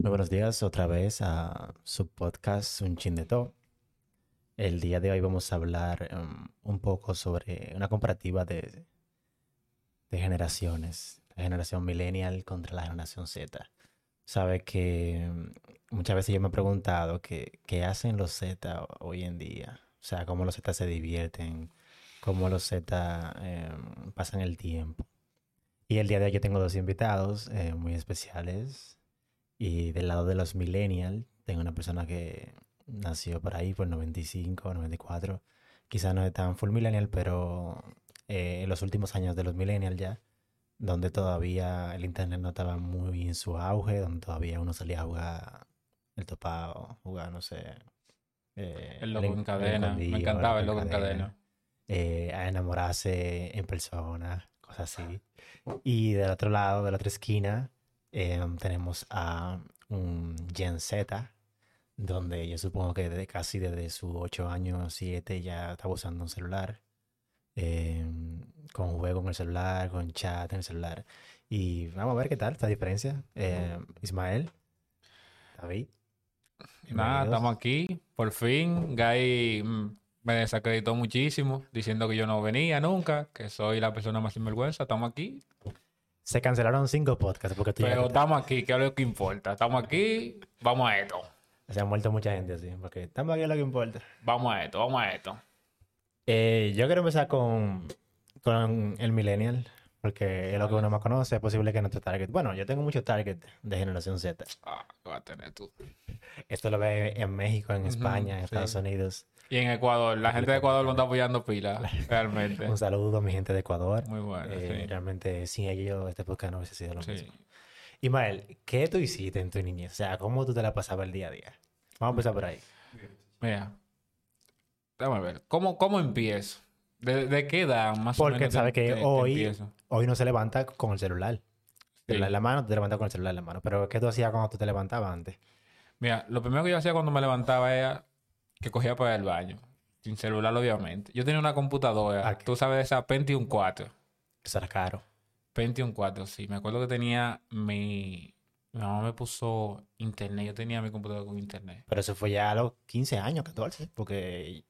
Muy buenos días otra vez a su podcast Un Chin de Todo. El día de hoy vamos a hablar um, un poco sobre una comparativa de, generaciones. La generación millennial contra la generación Z. Sabe que um, muchas veces yo me he preguntado qué hacen los Z hoy en día. O sea, cómo los Z se divierten, cómo los Z eh, pasan el tiempo. Y el día de hoy tengo dos invitados eh, muy especiales. Y del lado de los millennials, tengo una persona que nació por ahí, por 95, 94. Quizás no es tan full millennial, pero eh, en los últimos años de los millennials ya, donde todavía el internet no estaba muy en su auge, donde todavía uno salía a jugar el topado, jugar, no sé. eh, el loco en cadena. Me encantaba el loco en cadena. eh, a enamorarse en persona, cosas así. Y del otro lado, de la otra esquina, eh, tenemos a un Gen Z, donde yo supongo que desde casi desde sus 8 años, 7, ya está usando un celular, eh, con juego en el celular, con chat en el celular. Y vamos a ver qué tal esta diferencia. Eh, Ismael, David. Nada, estamos aquí. Por fin, Guy mm, me desacreditó muchísimo, diciendo que yo no venía nunca, que soy la persona más sinvergüenza. Estamos aquí. Se cancelaron cinco podcasts porque tú Pero estamos aquí, que es lo que importa. Estamos aquí, vamos a esto. se han muerto mucha gente así, porque estamos aquí es lo que importa. Vamos a esto, vamos a esto. Eh, yo quiero empezar con, con el millennial, porque es lo que uno más conoce. Es posible que nuestro target. Bueno, yo tengo mucho target de generación Z. Ah, ¿qué vas a tener tú? Esto lo ve en México, en España, en sí. Estados Unidos. Y en Ecuador, la gente de Ecuador lo está apoyando pila, realmente. Un saludo a mi gente de Ecuador. Muy bueno, Eh, sí. Realmente, sin ellos, este podcast no hubiese sido lo Sí. mismo. Ismael, ¿qué tú hiciste en tu niñez? O sea, ¿cómo tú te la pasabas el día a día? Vamos a empezar por ahí. Mira, déjame ver. ¿Cómo, cómo empiezo? ¿De, de qué edad más o Porque menos? te- sabe que te- hoy, hoy no se levanta con el celular. El celular en Sí. la mano, te levantas con el celular en la mano. Pero ¿qué tú hacías cuando tú te levantabas antes? Mira, lo primero que yo hacía cuando me levantaba era que cogía para el baño. Sin celular, obviamente. Yo tenía una computadora, Ah, tú sabes, esa Pentium 4. Eso era caro. Pentium 4, sí. Me acuerdo que tenía mi... Mi mamá me puso internet. Yo tenía mi computadora con internet. Pero eso fue ya a los 15 años, 14, porque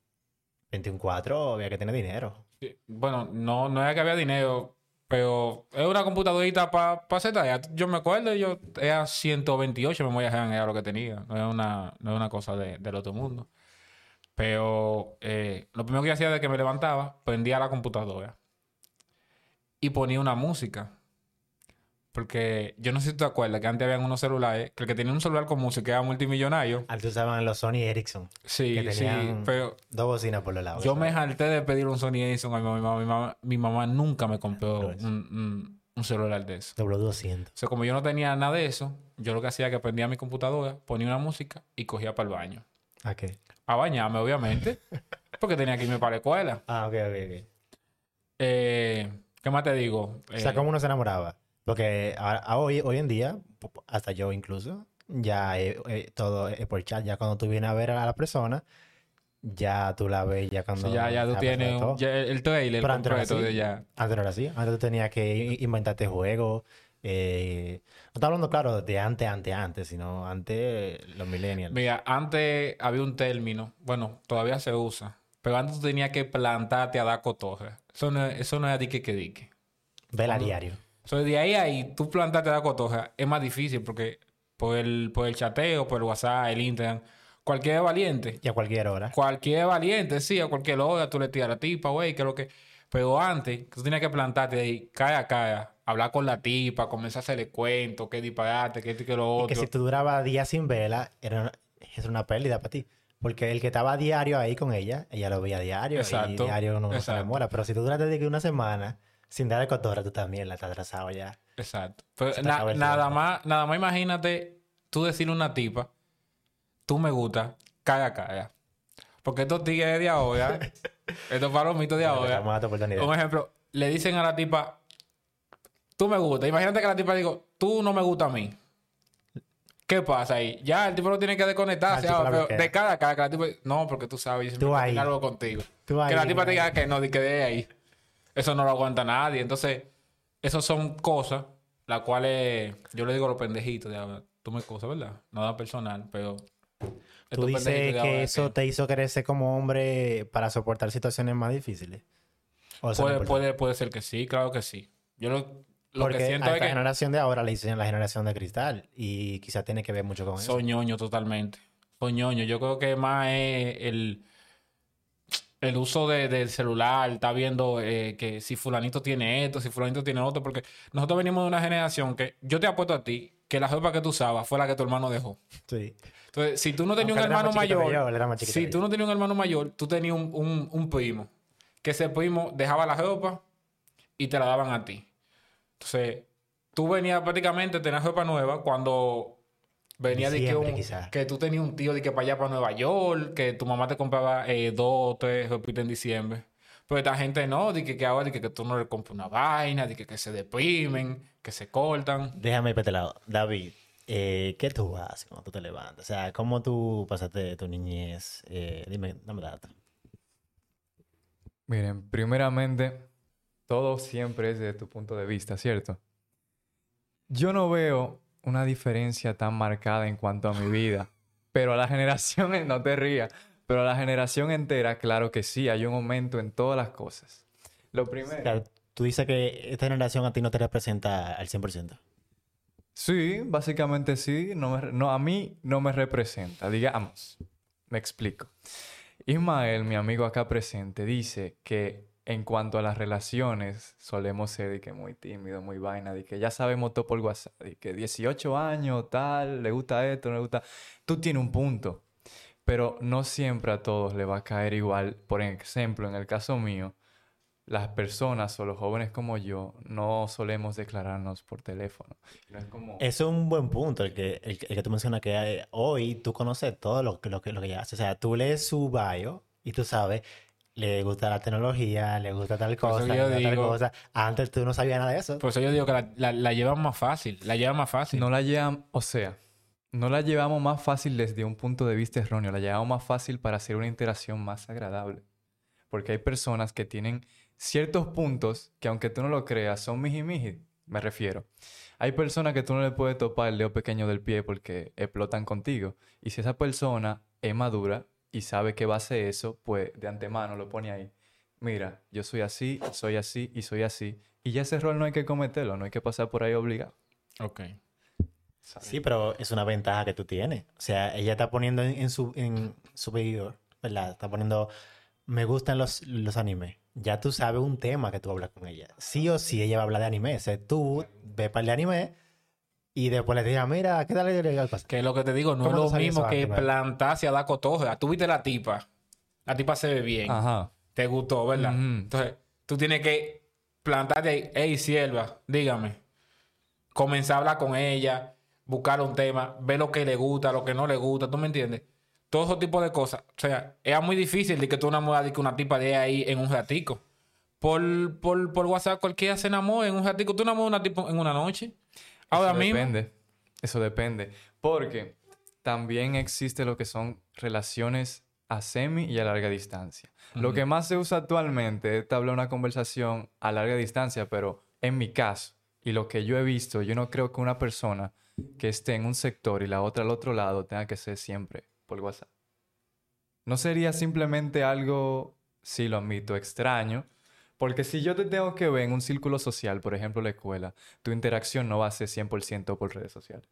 21.4 había que tener dinero. Bueno, no, no era que había dinero, pero es una computadorita para hacer tareas. Yo me acuerdo, yo era 128 memoria RAM, era lo que tenía. No era una, no una cosa de- del otro mundo. Pero eh, lo primero que hacía de que me levantaba, prendía la computadora y ponía una música. Porque yo no sé si tú te acuerdas que antes habían unos celulares, que el que tenía un celular con música era multimillonario. Antes usaban los Sony Ericsson, Sí, que sí, pero dos bocinas por los lados. yo me harté de pedir un Sony Ericsson a mi mamá. Mi mamá, mi mamá nunca me compró un- un celular de eso. W200. O sea, como yo no tenía nada de eso, yo lo que hacía era que prendía mi computadora, ponía una música y cogía para el baño. ¿A qué? A bañarme, obviamente, porque tenía que irme para la escuela. Ah, ok, ok, ok. Eh, ¿Qué más te digo? O sea, Eh, ¿cómo uno se enamoraba? Porque a- a hoy, hoy en día, hasta yo incluso, ya eh, eh, todo es por chat. Ya cuando tú vienes a ver a la persona, ya tú la ves ya cuando... sí, ya, ya tú está tienes perfecto. un- ya el el trailer Pero antes no así. ya. Antes no era así. Antes tú tenías que inventarte juegos. eh, no estaba hablando, claro, de antes, antes, antes, sino antes los millennials. Mira, antes había un término, bueno, todavía se usa, pero antes tú tenías que plantarte a dar cotorra. Eso no, eso no era dique que dique. Vela diario. So, de ahí a ahí, tú plantarte a dar cotorra es más difícil porque por el, por el chateo, por el WhatsApp, el Instagram, cualquier valiente, Y a cualquier hora. cualquier valiente, sí, a cualquier hora tú le tiras a la tipa, güey, que es lo que... Pero antes, tú tenías que plantarte ahí, cara a cara, hablar con la tipa, comenzar a hacerle cuentos, qué disparate, qué esto y qué lo Y otro. que si tú durabas días sin vela, era una, era una pérdida para ti. Porque el que estaba diario ahí con ella, ella lo veía diario. Exacto, Y diario no se enamora. Pero si tú duraste de que una semana sin dar de cotorra, tú también la estás atrasado ya. Exacto. Pero na- nada más, nada más imagínate tú decirle a una tipa, tú me gusta, cara a cara. Porque estos tigres de ahora, estos palomitos de ahora, un ejemplo, le dicen a la tipa, tú me gusta. Imagínate que la tipa digo, tú no me gusta a mí. ¿Qué pasa ahí? Ya el tipo no tiene que desconectarse. Ah, ah, pero de cara a cara, que la tipa, no, porque tú sabes, yo Tú ahí. algo contigo. Tú que la tipa te diga que no, que de ahí. Eso no lo aguanta nadie. Entonces, esas son cosas la cual es, yo le digo a los pendejitos de ahora, tú me excusas, ¿verdad? Nada personal, pero... ¿Tú dices que eso te hizo crecer como hombre para soportar situaciones más difíciles? puede, puede, puede ser que sí, claro que sí. Yo lo, lo Porque que siento a esta es que... generación de ahora le dicen la generación de cristal y quizá tiene que ver mucho con eso. Soy ñoño totalmente. Soy ñoño. Yo creo que más es el, el uso de, del celular, está viendo eh, que si fulanito tiene esto, si fulanito tiene otro, porque nosotros venimos de una generación que yo te apuesto a ti que la ropa que tú usabas fue la que tu hermano dejó. Sí. Entonces, si tú no tenías un hermano mayor, si tú no tenías un hermano mayor, tú tenías un, un, un primo, que ese primo dejaba la ropa y te la daban a ti. Entonces, tú venías prácticamente, tenías ropa nueva cuando venía de que, que tú tenías un tío de que para allá, para Nueva York, que tu mamá te compraba eh, dos o tres ropitas en diciembre. Pero esta gente no, de que, ahora de que, tú no le compras una vaina, de que, se deprimen, que se cortan. Déjame ir lado. David, eh, ¿qué tú haces cuando tú te levantas? O sea, ¿cómo tú pasaste tu niñez? Eh, dime, dame datos. Miren, primeramente, todo siempre es desde tu punto de vista, ¿cierto? Yo no veo una diferencia tan marcada en cuanto a mi vida, pero a la generación, no te rías, pero a la generación entera, claro que sí, hay un aumento en todas las cosas. Lo primero... tú dices que esta generación a ti no te representa al 100%. Sí, básicamente sí. No, no, a mí no me representa, digamos. Me explico. Ismael, mi amigo acá presente, dice que en cuanto a las relaciones, solemos ser que muy tímido, muy vaina, de que ya sabemos todo por WhatsApp, que 18 años, tal, le gusta esto, no le gusta. Tú tienes un punto, pero no siempre a todos le va a caer igual. Por ejemplo, en el caso mío, las personas o los jóvenes como yo no solemos declararnos por teléfono. Eso es un buen punto, el que, el, que tú mencionas que eh, hoy tú conoces todo lo, lo, que, lo que hace. O sea, tú lees su bio y tú sabes le gusta la tecnología, le gusta tal cosa, le gusta tal cosa. Antes tú no sabías nada de eso. Por eso yo digo que la, la, llevan más fácil, la llevan más fácil. No la llevan, o sea, no la llevamos más fácil desde un punto de vista erróneo, la llevamos más fácil para hacer una interacción más agradable. Porque hay personas que tienen ciertos puntos que aunque tú no lo creas, son miji miji, me refiero. Hay personas que tú no le puedes topar el dedo pequeño del pie porque explotan contigo. Y si esa persona es madura, y sabe que va a hacer eso, pues de antemano lo pone ahí. Mira, yo soy así, soy así y soy así. Y ya ese error no hay que cometerlo, no hay que pasar por ahí obligado. Ok. Sí, pero es una ventaja que tú tienes. O sea, ella está poniendo en, su, en su ¿verdad? Está poniendo, me gustan los, los animes. Ya tú sabes un tema que tú hablas con ella. Sí o sí, ella va a hablar de anime. O sea, tú ve para el anime y después le dije, mira, ¿qué tal el Que lo que te digo, no es lo mismo que plantarse a dar cotoja. Tú viste la tipa. La tipa se ve bien. Ajá. Te gustó, ¿verdad? Entonces, tú tienes que plantarte ahí. Hey, sierva, dígame. Comenzar a hablar con ella, buscar un tema, ver lo que le gusta, lo que no le gusta. ¿Tú me entiendes? Todo ese tipo de cosas. O sea, era muy difícil de que tú enamoras de una tipa de ahí en un ratico. Por, por, por WhatsApp cualquiera se enamora en un ratico. Tú enamoras a una tipa en una noche. Ahora Eso Depende. Eso depende. Porque también existe lo que son relaciones a semi y a larga distancia. Lo que más se usa actualmente es hablar una conversación a larga distancia, pero en mi caso, y lo que yo he visto, yo no creo que una persona que esté en un sector y la otra al otro lado tenga que ser siempre por WhatsApp. No sería simplemente algo, sí lo admito, extraño, porque si yo te tengo que ver en un círculo social, por ejemplo la escuela, tu interacción no va a ser 100% por redes sociales.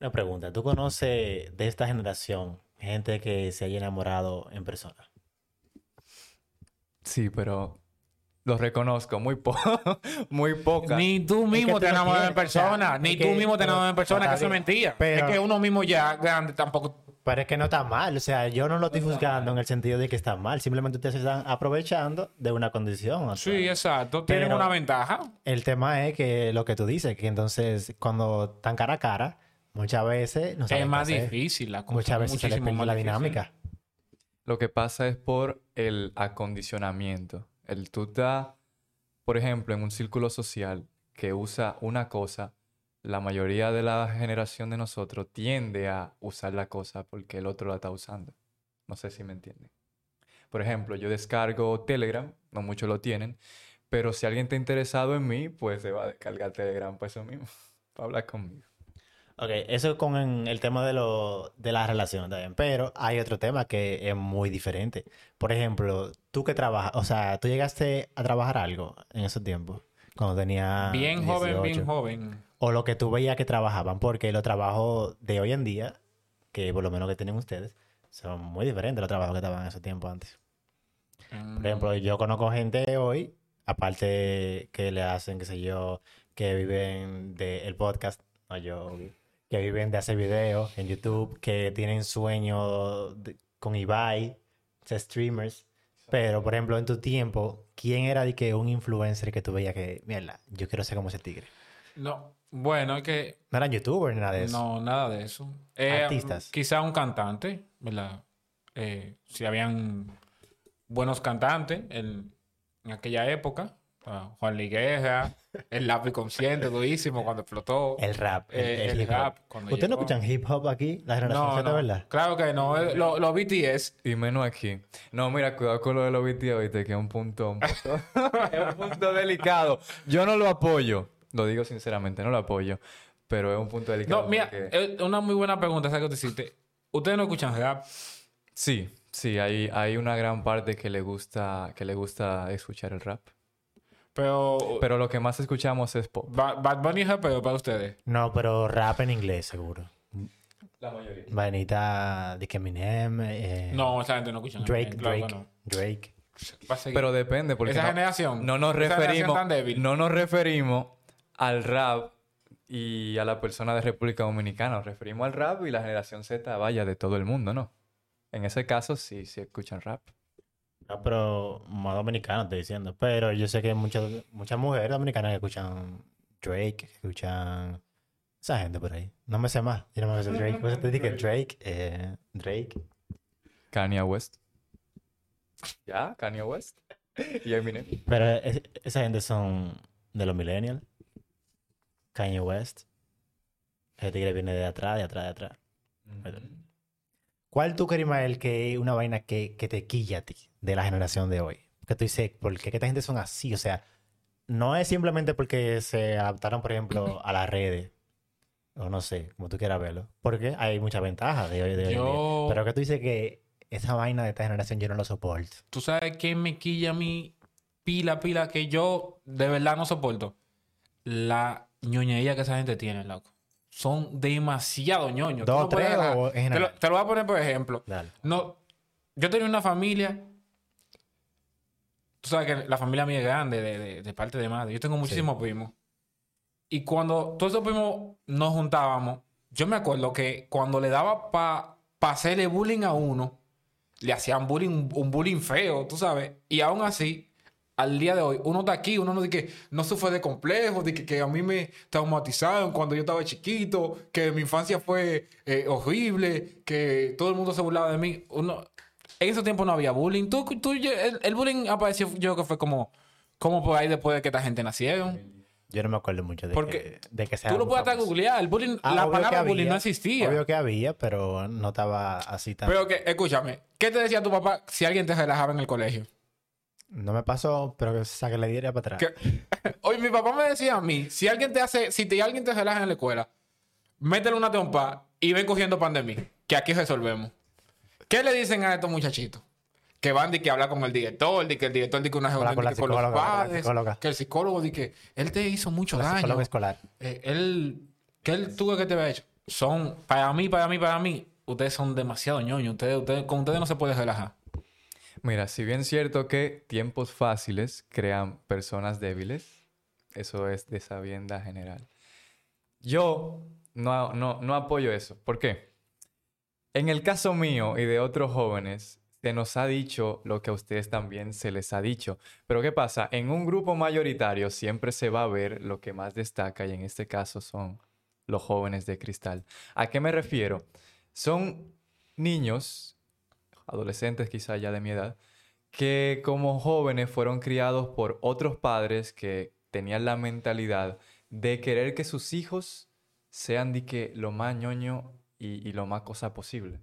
Una pregunta, ¿tú conoces de esta generación gente que se haya enamorado en persona? Sí, pero lo reconozco, muy poco, muy poca. Ni tú mismo te enamoras en persona, ni tú mismo te enamoras en persona, que eso es mentira. es que uno mismo ya grande tampoco pero es que no está mal, o sea, yo no lo estoy juzgando en el sentido de que está mal, simplemente ustedes están aprovechando de una condición. sí, exacto, tienen una ventaja. El tema es que lo que tú dices, que entonces cuando están cara a cara, muchas veces no Es más difícil la cosa. Muchas veces se les la dinámica. Lo que pasa es por el acondicionamiento. El tú estás, por ejemplo, en un círculo social que usa una cosa la mayoría de la generación de nosotros tiende a usar la cosa porque el otro la está usando. No sé si me entienden. Por ejemplo, yo descargo Telegram, no muchos lo tienen, Pero si alguien está interesado en mí, pues se va a descargar Telegram para eso mismo, para hablar conmigo. Ok, eso con el tema de, lo, de las relaciones también. Pero hay otro tema que es muy diferente. Por ejemplo, tú que trabajas, o sea, tú llegaste a trabajar algo en esos tiempos, cuando tenía Bien joven, bien 18. joven. O lo que tú veías que trabajaban, porque los trabajos de hoy en día, que por lo menos que tienen ustedes, son muy diferentes a los trabajos que estaban en esos tiempos antes. Mm, Por ejemplo, yo conozco gente hoy, aparte que le hacen, qué sé yo, que viven del podcast, no yo, que viven de hacer videos en YouTube, que tienen sueño de- con Ibai, streamers. Pero, por ejemplo, en tu tiempo, ¿quién era de que un influencer que tú veías que, mierda, yo quiero ser como ese tigre? No, bueno, es que No eran youtubers ni nada de eso. no, nada de eso. Eh, Artistas. Quizá un cantante, ¿verdad? Eh, si habían buenos cantantes en, en aquella época. Juan Ligueja, el lápiz consciente, durísimo cuando explotó. El rap, el, Eh, el el hip hop. rap, cuando ¿Ustedes no escuchan hip hop aquí? La generación No, Z, no, ¿verdad? claro que no. eh, Los lo BTS, Y menos aquí. No, mira, cuidado con lo de los BTS, ¿viste? que es un punto, un punto, es un punto delicado. Yo no lo apoyo. Lo digo sinceramente, no lo apoyo. Pero es un punto delicado. No, mira, porque- es una muy buena pregunta esa que te hiciste. ¿Ustedes no escuchan rap? Sí, sí, hay, hay una gran parte que le gusta, que le gusta escuchar el rap. Pero, Pero lo que más escuchamos es pop. Ba- Bad Bunny es rapero para ustedes. No, pero rap en inglés, seguro. La mayoría. Vainita de que Eminem, eh, No, esa gente no escucha. Drake, Claro Drake, no. Drake. Va a seguir. Pero depende, porque Esa no, generación. no nos referimos, tan débil. no nos referimos al rap y a la persona de República Dominicana. Nos referimos al rap y la generación Z, vaya, de todo el mundo, ¿no? En ese caso, sí, sí escuchan rap. No, pero más dominicano estoy diciendo. Pero yo sé que muchas, muchas mujeres dominicanas que escuchan Drake, que escuchan esa gente por ahí. No me sé más. Yo no me sé Drake. Eso te dije Drake, eh, Drake. Kanye West. ¿Ya? Kanye West. Y Eminem. Pero es- esa gente son de los millennials. Kanye West. Ese tigre viene de atrás, de atrás, de atrás. ¿Cuál tú Ismael, que es una vaina que, que te quilla a ti de la generación de hoy? Que tú dices, ¿por qué que esta gente son así? O sea, no es simplemente porque se adaptaron, por ejemplo, a las redes. O no sé, como tú quieras verlo. Porque hay muchas ventajas de hoy, de hoy en día. Pero que tú dices que esa vaina de esta generación yo no lo soporto. ¿Tú sabes quién me quilla a mí? Pila, pila, que yo de verdad no soporto. La ñoñería que esa gente tiene, loco. Son demasiado ñoños. ¿Dos, no tres o en te, lo, general? te lo voy a poner por ejemplo. Dale. No, yo tenía una familia. Tú sabes que la familia mía es grande, de, de- de parte de madre. Yo tengo muchísimos primos. Y cuando todos esos primos nos juntábamos, yo me acuerdo que cuando le daba para hacerle bullying a uno, le hacían bullying, un bullying feo, tú sabes. Y aún así, al día de hoy, uno está aquí, uno no dice que no sufre de complejos, de que, que a mí me traumatizaron cuando yo estaba chiquito, que mi infancia fue eh, horrible, que todo el mundo se burlaba de mí. Uno, en ese tiempo no había bullying. Tú, tú- el, el bullying apareció, yo creo que fue como, como por ahí después de que esta gente nacieron. Yo no me acuerdo mucho de Porque que, de que sea Tú lo puedes hasta googlear. El bullying, Ah, la palabra bullying no existía. Obvio que había, pero no estaba así tan... Pero que, escúchame, ¿qué te decía tu papá si alguien te relajaba en el colegio? No me pasó, pero que saque la diaria para atrás. Oye, mi papá me decía a mí, si alguien te hace, si te, alguien te relaja en la escuela, métele una trompa y ven cogiendo pan de mí, que aquí resolvemos. ¿Qué le dicen a estos muchachitos? Que van de que hablar con el director, de que el director dice que una Habla reunión con la los psicóloga, habla con la padres, que el psicólogo dice que él te hizo mucho La daño. escolar. Eh, él, ¿qué él tuvo que te había hecho? Son, para mí, para mí, para mí, ustedes son demasiado ñoños. Ustedes, ustedes, con ustedes no se puede relajar. Mira, si bien es cierto que tiempos fáciles crean personas débiles, eso es de sabienda general. Yo no, no, no apoyo eso. ¿Por qué? En el caso mío y de otros jóvenes, se nos ha dicho lo que a ustedes también se les ha dicho. Pero ¿qué pasa? En un grupo mayoritario siempre se va a ver lo que más destaca y en este caso son los jóvenes de cristal. ¿A qué me refiero? Son niños, adolescentes quizá ya de mi edad, que como jóvenes fueron criados por otros padres que tenían la mentalidad de querer que sus hijos sean de que lo más ñoño y, y lo más cosa posible.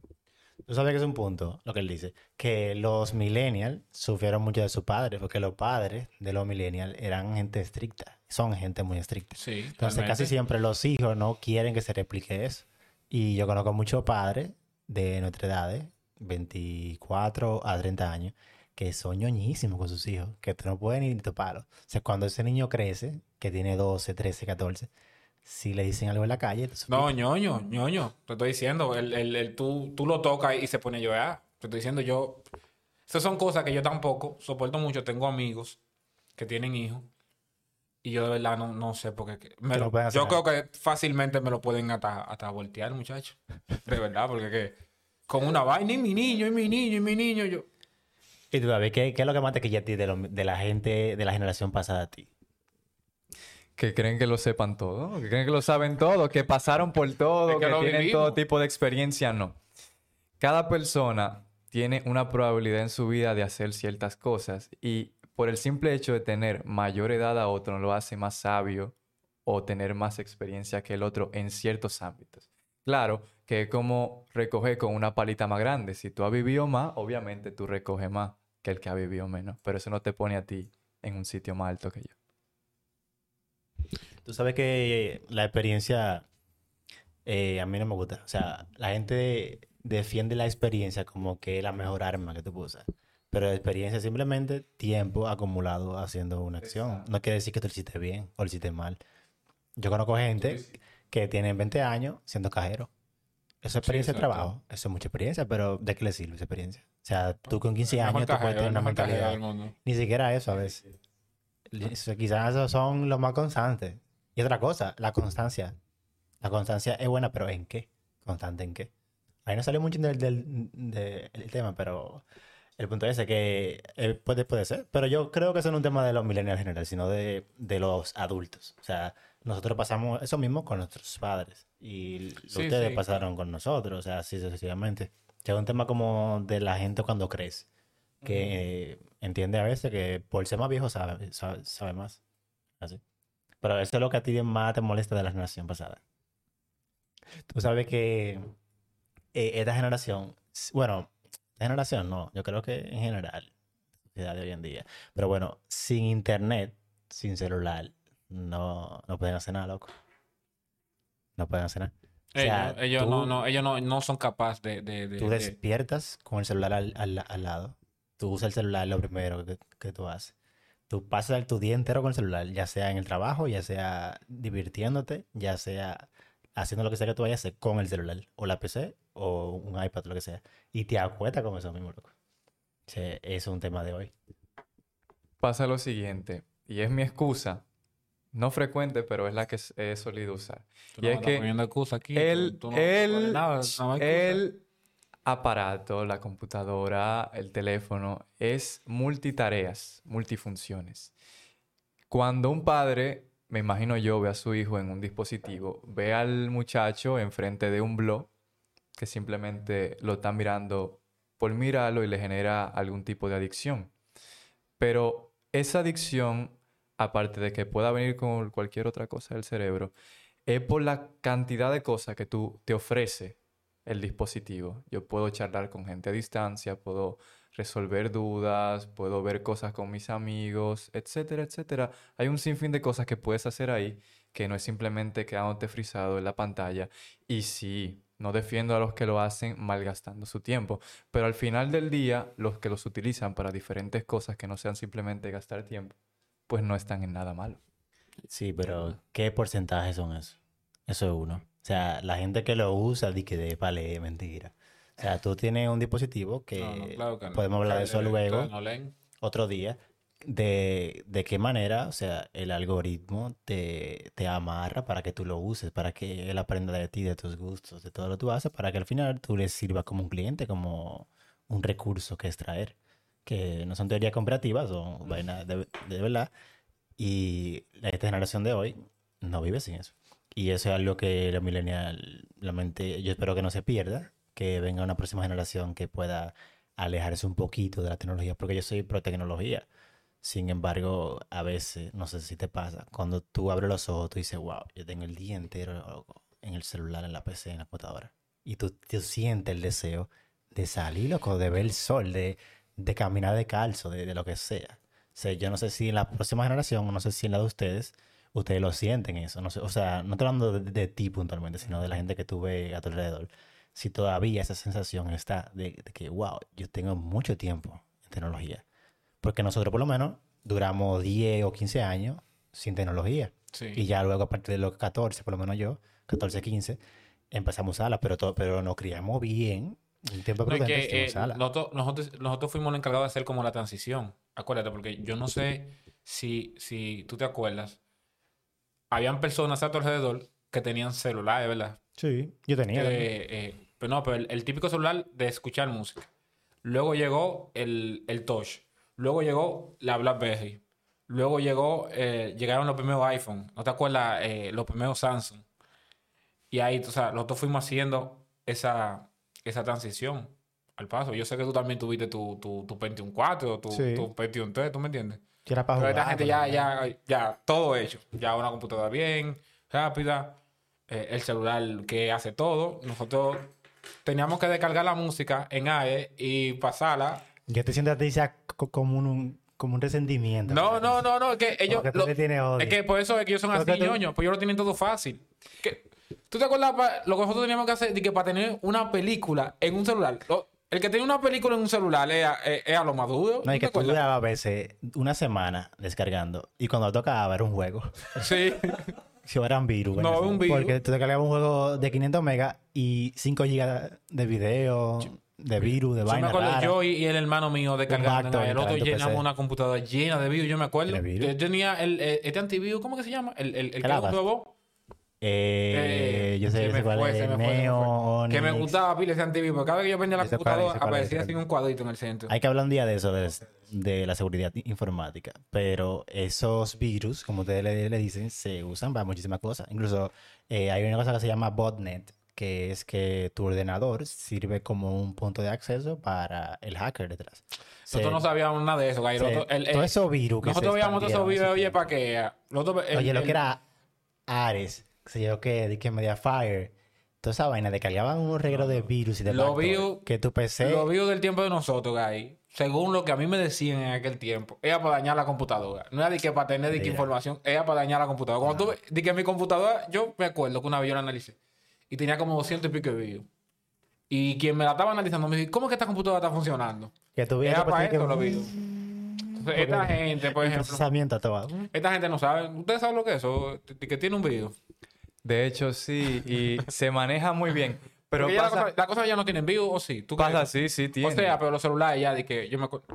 Tú sabes que es un punto, lo que él dice, que los millennials sufrieron mucho de su padre, porque los padres de los millennials eran gente estricta, son gente muy estricta. Sí, Entonces casi siempre los hijos no quieren que se replique eso. Y yo conozco muchos padres de nuestra edad, ¿eh? 24 a 30 años, que son ñoñísimos con sus hijos, que tú no puedes ni toparlo. O sea, cuando ese niño crece, que tiene 12, 13, 14, si le dicen algo en la calle, No, ñoño, ñoño. Te estoy diciendo, el, el, el- tú, tú lo tocas y se pone a llorar. Te estoy diciendo, yo. Esas son cosas que yo tampoco soporto mucho. Tengo amigos que tienen hijos. Y yo de verdad no, no sé por qué. me lo- lo yo creo que fácilmente me lo pueden hasta, hasta voltear, muchacho. De verdad, porque que con una vaina y mi niño, y mi niño, y mi niño, yo. Y tú sabes, ¿qué, qué es lo que más te quilla a ti de, lo- de la gente de la generación pasada a ti? Que creen que lo sepan todo, que creen que lo saben todo, que pasaron por todo, Es que tienen vivimos. todo tipo de experiencia. No. Cada persona tiene una probabilidad en su vida de hacer ciertas cosas y por el simple hecho de tener mayor edad a otro no lo hace más sabio o tener más experiencia que el otro en ciertos ámbitos. Claro que es como recoger con una palita más grande. Si tú has vivido más, obviamente tú recoges más que el que ha vivido menos, pero eso no te pone a ti en un sitio más alto que yo. Tú sabes que la experiencia eh, a mí no me gusta. O sea, la gente defiende la experiencia como que es la mejor arma que tú puedes usar. Pero la experiencia es simplemente tiempo acumulado haciendo una acción. No quiere decir que tú lo hiciste bien o lo hiciste mal. Yo conozco gente que tiene 20 años siendo cajero. Eso es experiencia de trabajo. Eso es mucha experiencia, pero ¿de qué le sirve esa experiencia? O sea, tú con 15 Mejor años tú puedes tener una mentalidad. del mundo. Ni siquiera eso a veces. Quizás esos son los más constantes. Y otra cosa, la constancia. La constancia es buena, pero ¿en qué? ¿Constante en qué? Ahí no salió mucho del, del, del- el tema, pero el punto es que eh, puede, puede ser. Pero yo creo que eso no es un tema de los millennials en general, sino de, de los adultos. O sea, nosotros pasamos eso mismo con nuestros padres. Y Sí, ustedes sí. pasaron con nosotros, o sea, así sucesivamente. Que es un tema como de la gente cuando crece que eh, entiende a veces que por ser más viejo sabe, sabe, sabe más. Así. Pero eso es lo que a ti más te molesta de la generación pasada. Tú sabes que eh, esta generación, bueno, esta generación no, yo creo que en general, la de hoy en día, pero bueno, sin internet, sin celular, no, no pueden hacer nada, loco. No pueden hacer nada. O sea, Ellos, ellos tú- no, no, ellos no, no son capaces de, de, de- Tú de- despiertas con el celular al, al- al lado. Tú usas el celular lo primero que, que tú haces. Tú pasas tu día entero con el celular, ya sea en el trabajo, ya sea divirtiéndote, ya sea haciendo lo que sea que tú vayas a hacer con el celular, o la PC, o un iPad, lo que sea. Y te acuestas con eso mismo, loco. Eso es un tema de hoy. Pasa lo siguiente, y es mi excusa, no frecuente, pero es la que he solido usar. Tú y no es que poniendo excusa aquí. tú- El, tú no- nada, no el aparato, la computadora, el teléfono, es multitareas, multifunciones. Cuando un padre, me imagino yo, ve a su hijo en un dispositivo, ve al muchacho enfrente de un blog que simplemente lo está mirando por mirarlo y le genera algún tipo de adicción. Pero esa adicción, aparte de que pueda venir con cualquier otra cosa del cerebro, es por la cantidad de cosas que tú te ofrece el dispositivo. Yo puedo charlar con gente a distancia, puedo resolver dudas, puedo ver cosas con mis amigos, etcétera, etcétera. Hay un sinfín de cosas que puedes hacer ahí que no es simplemente quedándote frisado en la pantalla. Y sí, no defiendo a los que lo hacen malgastando su tiempo, pero al final del día, los que los utilizan para diferentes cosas que no sean simplemente gastar tiempo, pues no están en nada malo. Sí, pero ¿qué porcentaje son eso? Eso es uno. O sea, la gente que lo usa, di que de vale, mentira. O sea, tú tienes un dispositivo que, No, no, claro que no. podemos hablar de eso luego, otro día, de, de qué manera, o sea, el algoritmo te, te amarra para que tú lo uses, para que él aprenda de ti, de tus gustos, de todo lo que tú haces, para que al final tú le sirvas como un cliente, como un recurso que extraer, que no son teorías comparativas, son vainas de, de verdad. Y la- esta generación de hoy no vive sin eso. Y eso es algo que la millennial, la mente, yo espero que no se pierda, que venga una próxima generación que pueda alejarse un poquito de la tecnología, porque yo soy pro tecnología. Sin embargo, a veces, no sé si te pasa, cuando tú abres los ojos, tú dices, wow, yo tengo el día entero en el celular, en la PC, en la computadora. Y tú, tú sientes el deseo de salir, loco, de ver el sol, de, de caminar de calzo, de, de lo que sea. O sea, yo no sé si en la próxima generación, no sé si en la de ustedes, ustedes lo sienten eso. No sé, o sea, no estoy hablando de, de ti puntualmente, sino de la gente que tú ves a tu alrededor. Si todavía esa sensación está de, de que, wow, yo tengo mucho tiempo en tecnología. Porque nosotros por lo menos duramos 10 o 15 años sin tecnología. Sí. Y ya luego a partir de los 14, por lo menos yo, 14, 15, empezamos a usarla, pero, todo, pero nos criamos bien. Un tiempo No, es prudente que, sin eh, usarla. nosotros, nosotros, nosotros fuimos los encargados de hacer como la transición. Acuérdate, porque yo no sé si, si tú te acuerdas. Habían personas a tu alrededor que tenían celulares, ¿verdad? Sí, yo tenía. Eh, eh, pero no, pero el, el típico celular de escuchar música. Luego llegó el, el Touch. Luego llegó la BlackBerry. Luego llegó, eh, llegaron los primeros iPhone. ¿No te acuerdas? Eh, los primeros Samsung. Y ahí, o sea, nosotros fuimos haciendo esa, esa transición al paso. Yo sé que tú también tuviste tu, tu, tu Pentium 4, tu, Sí. tu Pentium 3, ¿tú me entiendes? Yo era para Pero jugar. esta gente ya, ya, ya, todo hecho. Ya una computadora bien, rápida, eh, el celular que hace todo. Nosotros teníamos que descargar la música en AE y pasarla. Yo te siento co- como un, como un resentimiento. No, no, no, no, es que ellos... Como que tú lo- le tienes odio. es que por eso es que ellos son así tú- ñoños, pues ellos lo tienen todo fácil. ¿Tú te acuerdas lo que nosotros teníamos que hacer de que para tener una película en un celular? lo- el que tiene una película en un celular es a, es- es a lo más duro. No, y ¿tú que te tú durabas a veces una semana descargando. Y cuando tocaba era un juego. Sí. Si eran virus. No, un virus. Porque tú descargabas un juego de 500 megas y 5 gigas de video, de virus, de Yo me vaina acuerdo, rara. yo y, el hermano mío descargando. El otro llenamos PC. una computadora llena de virus. Yo me acuerdo. Yo tenía el, eh, este antivirus, ¿cómo que se llama? El, el, el que robot. Eh, yo sé, cuál fue, es. me fue, se me Neo, fue. Que me gustaba pila ese antivirus. porque Cada vez que yo prendía la computadora, aparecía así un cuadrito en el centro. Hay que hablar un día de eso, de, de la seguridad informática. Pero esos virus, como ustedes le, le dicen, se usan para muchísimas cosas. Incluso eh, hay una cosa que se llama botnet, que es que tu ordenador sirve como un punto de acceso para el hacker detrás. Se- Nosotros no sabíamos nada de eso, Gairo. todos esos virus que Nosotros veíamos todos esos en oye, para que... el- Oye, lo que era Ares, que se yo qué, que Mediafire, toda esa vaina de que cargaban un reguero de virus y de backdoor, virus- que tu PC Los videos del tiempo de nosotros, Gay, según lo que a mí me decían en aquel tiempo, era para dañar la computadora. No era de que para tener de que información, era para dañar la computadora. Cuando tú ves- de que mi computadora, yo me acuerdo que una vez yo la analicé y tenía como 200 y pico de videos. Y quien me la estaba analizando me dijo, ¿cómo que esta computadora está funcionando? que tuviera Era para que esto los videos. Entonces, esta gente, por ejemplo, procesamiento todo. esta gente no sabe. ¿Ustedes saben lo que es eso? Que tiene un video. De hecho, sí, y se maneja muy bien. Pero la cosa- cosas ya no tienen video, ¿o sí? ¿Tú pasa crees? sí, sí, tiene. O sea, pero los celulares ya, de que yo me acuerdo.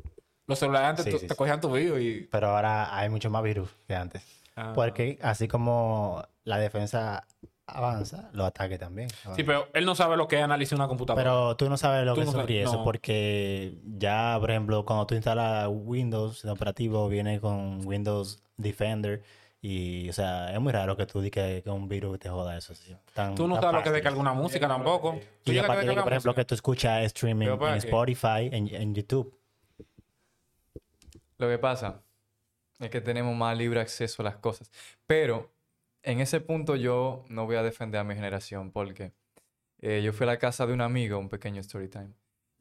Los celulares antes Sí, tú- sí, te sí. cogían tu video y. Pero ahora hay mucho más virus que antes. Ah. Porque así como la defensa avanza, los ataques también. Sí, pero él no sabe lo que es analizar una computadora. Pero tú no sabes lo Tú que no es eso, no. porque ya, por ejemplo, cuando tú instalas Windows, el operativo viene con Windows Defender. Y, o sea, es muy raro que tú digas que, que un virus te joda eso. sí. Tan- Tú no tan sabes lo que descargar una música tampoco. Tú Y llegas a aparte de que, descargar por ejemplo, música. que tú escuchas streaming en qué. Spotify, en, en YouTube. Lo que pasa es que tenemos más libre acceso a las cosas. Pero en ese punto yo no voy a defender a mi generación porque eh, yo fui a la casa de un amigo, un pequeño story time,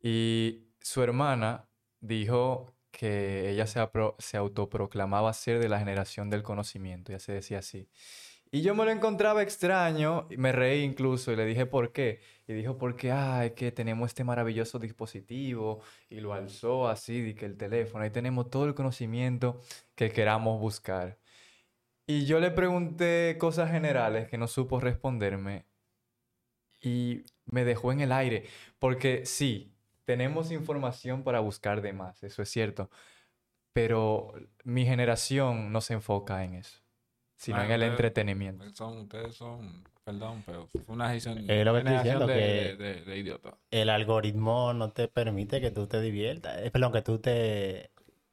y su hermana dijo que ella se, se autoproclamaba ser de la generación del conocimiento, ya se decía así. Y yo me lo encontraba extraño, y me reí incluso y le dije por qué. Y dijo porque, es que tenemos este maravilloso dispositivo y lo alzó así, de que el teléfono, ahí tenemos todo el conocimiento que queramos buscar. Y yo le pregunté cosas generales que no supo responderme y me dejó en el aire, porque sí, tenemos información para buscar de más, eso es cierto, pero mi generación no se enfoca en eso, sino Ah, en el ustedes- entretenimiento. Son, ustedes son, perdón, pero fue una generación, Es lo que estoy generación diciendo, de, que- de, de, de idiotas. El algoritmo no te permite que tú te diviertas. Eh, Perdón, que tú te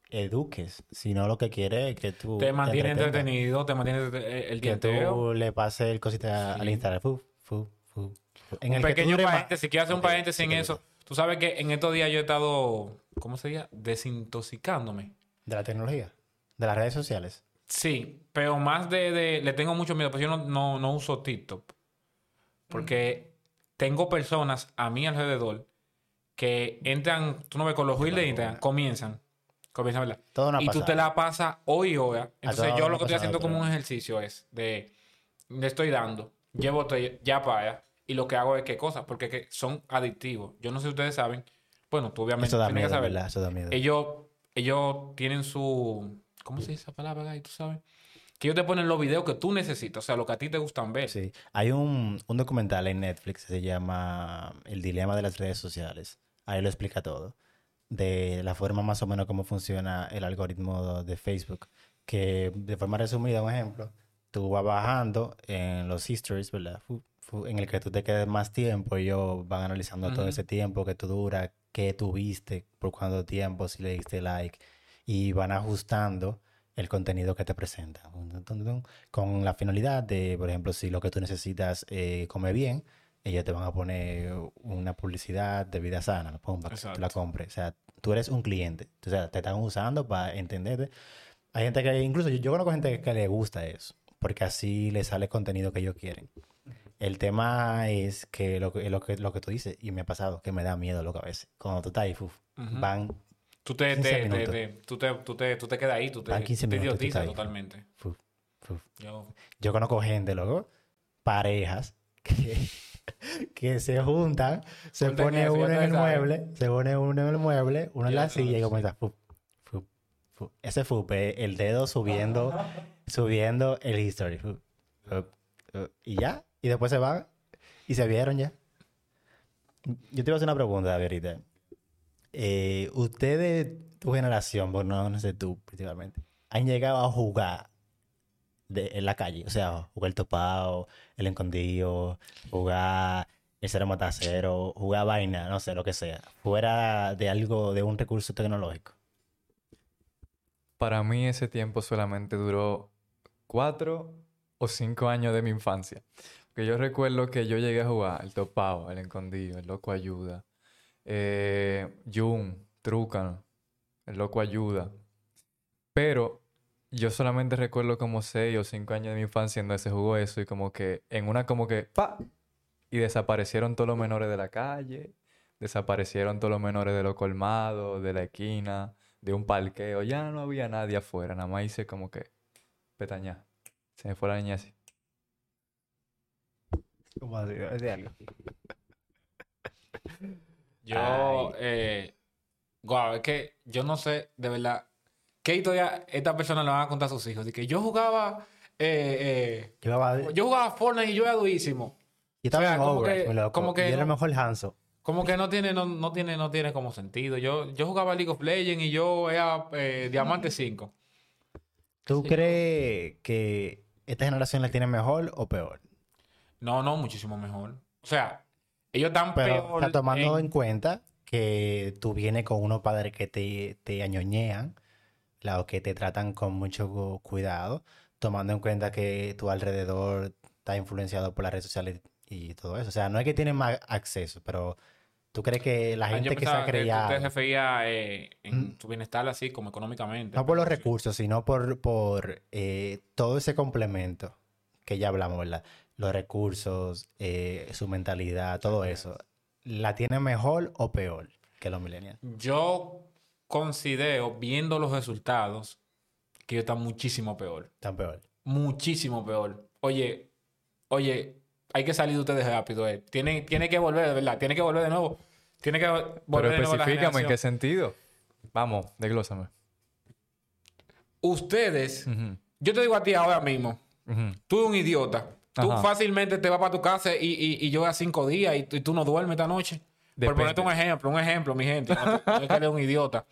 eduques, sino lo que quiere es que tú Te mantiene entretengas. entretenido, te mantiene entre- el Que tú le pases el cosita Sí. al Instagram. Fu, fu, fu. En un el pequeño paréntesis, quiero hacer un paréntesis en te eso. Tú sabes que en estos días yo he estado, ¿cómo se? Desintoxicándome. De la tecnología, de las redes sociales. Sí, pero más de, de- le tengo mucho miedo, pues yo no, no, no uso TikTok. Porque tengo personas a mi alrededor que entran, tú no ves con los reels de Instagram, comienzan. Comienzan, ¿verdad? Todo una y tú te la pasas hoy y hora. Entonces todo yo lo que estoy haciendo como un ejercicio es de, le estoy dando, llevo ya para allá y lo que hago es qué cosas, porque que son adictivos. Yo no sé si ustedes saben, bueno, tú obviamente Eso da tienes miedo, que saber. ¿verdad? Eso da miedo. Ellos, ellos tienen su, ¿cómo se dice esa palabra, Guy? ¿Tú sabes? Que ellos te ponen los videos que tú necesitas, o sea, lo que a ti te gustan ver. Sí. Hay un, un documental en Netflix que se llama El dilema de las redes sociales. Ahí lo explica todo. De la forma más o menos cómo funciona el algoritmo de Facebook. Que de forma resumida, un ejemplo, tú vas bajando en los histories, ¿verdad? En el que tú te quedes más tiempo, ellos van analizando todo Ujú. ese tiempo que tú dura, qué tuviste, por cuánto tiempo, si le diste like, y van ajustando el contenido que te presentan. Con la finalidad de, por ejemplo, si lo que tú necesitas eh, come bien, ellos te van a poner una publicidad de vida sana, pum, para que tú la compres. O sea, tú eres un cliente. O sea, te están usando para entenderte. Hay gente que, incluso yo, yo conozco gente que le gusta eso, porque así le sale contenido que ellos quieren. El tema es que lo, que lo que lo que tú dices, y me ha pasado, que me da miedo loco a veces. Cuando tú estás ahí, uf, Ujú. van, Tú te, 15 te, minutos. te- tú, te, tú, te, tú te quedas ahí, tú te, Van 15 te minutos, tú idiotizas totalmente. uf, uf. Yo, Yo conozco gente, loco, parejas, que, que se juntan, se pone eso, uno en el mueble, se pone uno en el mueble, uno en Ya la silla y comienza, fu. ese fupe, el dedo subiendo, subiendo el history, y ya, y después se van y se vieron ya. Yo te iba a hacer una pregunta, David, ahorita. Eh, ustedes, tu generación, bueno, no, sé tú principalmente, han llegado a jugar en la calle, o sea, jugar el topado, el escondido, jugar el cero mata cero, jugar vaina, no sé, lo que sea, fuera de algo, de un recurso tecnológico. Para mí ese tiempo solamente duró cuatro o cinco años de mi infancia. Porque yo recuerdo que yo llegué a jugar el topado, el escondido, el loco ayuda, eh, Jun, Trucan, el loco ayuda. Pero yo solamente recuerdo como seis o cinco años de mi infancia donde se jugó eso y como que en una como que ¡pa! Y desaparecieron todos los menores de la calle, desaparecieron todos los menores de los colmados, de la esquina, de un parqueo. Ya no había nadie afuera, nada más hice como que petaña. Se me fue la niña así. ¿Cómo así? De algo. yo eh, guau, es que yo no sé, de verdad, qué historia esta persona le van a contar a sus hijos. De que yo jugaba, eh, Yo estaba, eh, yo yo jugaba Fortnite y yo era durísimo. estaba o sea, en como Overwatch, que- loco. como que Yo era no- mejor Hanzo. Como que no tiene, no, no tiene, no tiene como sentido. Yo, yo jugaba League of Legends y yo era eh, Diamante 5. ¿Tú Sí. crees que esta generación la tiene mejor o peor? No, no, muchísimo mejor. O sea, ellos están Pero peor está tomando en- en cuenta que tú vienes con unos padres que te, te añoñean, la- o que te tratan con mucho cu- cuidado, tomando en cuenta que tu alrededor está influenciado por las redes sociales y todo eso. O sea, no es que tienen más acceso, pero tú crees que la Ah, gente que se ha que tú te criado, referías eh, en Mm. tu bienestar así como económicamente. no por los recursos, sino por, por eh, todo ese complemento que ya hablamos, ¿verdad? Los recursos, eh, su mentalidad, todo eso. ¿La tiene mejor o peor que los millennials? Yo considero, viendo los resultados, que ellos están muchísimo peor. Tan peor. Muchísimo peor. Oye, oye, hay que salir de ustedes rápido. Eh. Tiene, tiene que volver, de verdad. Tiene que volver de nuevo. Tiene que volver Pero de nuevo la especificame en qué sentido. Vamos, desglósame. Ustedes, yo te digo a ti ahora mismo, tú eres un idiota. Tú Ajá. fácilmente te vas para tu casa y, y, y yo a cinco días y, tú- y tú no duermes esta noche. Depende. Por ponerte un ejemplo, un ejemplo, mi gente. No, no es que eres un idiota.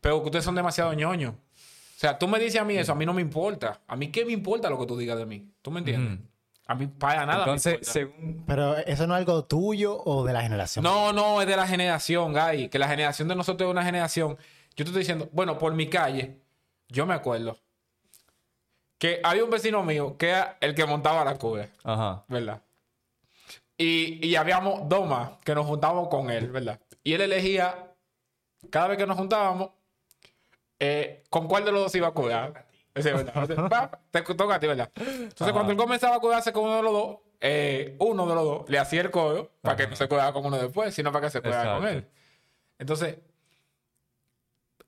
Pero que ustedes son demasiado ñoños. O sea, tú me dices a mí eso, a mí no me importa. A mí qué me importa lo que tú digas de mí. ¿Tú me entiendes? A mí para nada. Entonces, según... Pero eso no es algo tuyo o de la generación. No, no, es de la generación, Gay. Que la generación de nosotros es una generación. Yo te estoy diciendo, bueno, por mi calle, yo me acuerdo que había un vecino mío que era el que montaba la cuba, Ajá. ¿verdad? Y, y habíamos dos más que nos juntábamos con él, ¿verdad? Y él elegía, cada vez que nos juntábamos, eh, con cuál de los dos iba a cuidar. Ese, ¿verdad? Te toca a ti, ¿verdad? Entonces, Ajá. cuando él comenzaba a cuidarse con uno de los dos, eh, uno de los dos le hacía el codo para que no se cuidara con uno después, sino para que se cuidara con él. Entonces,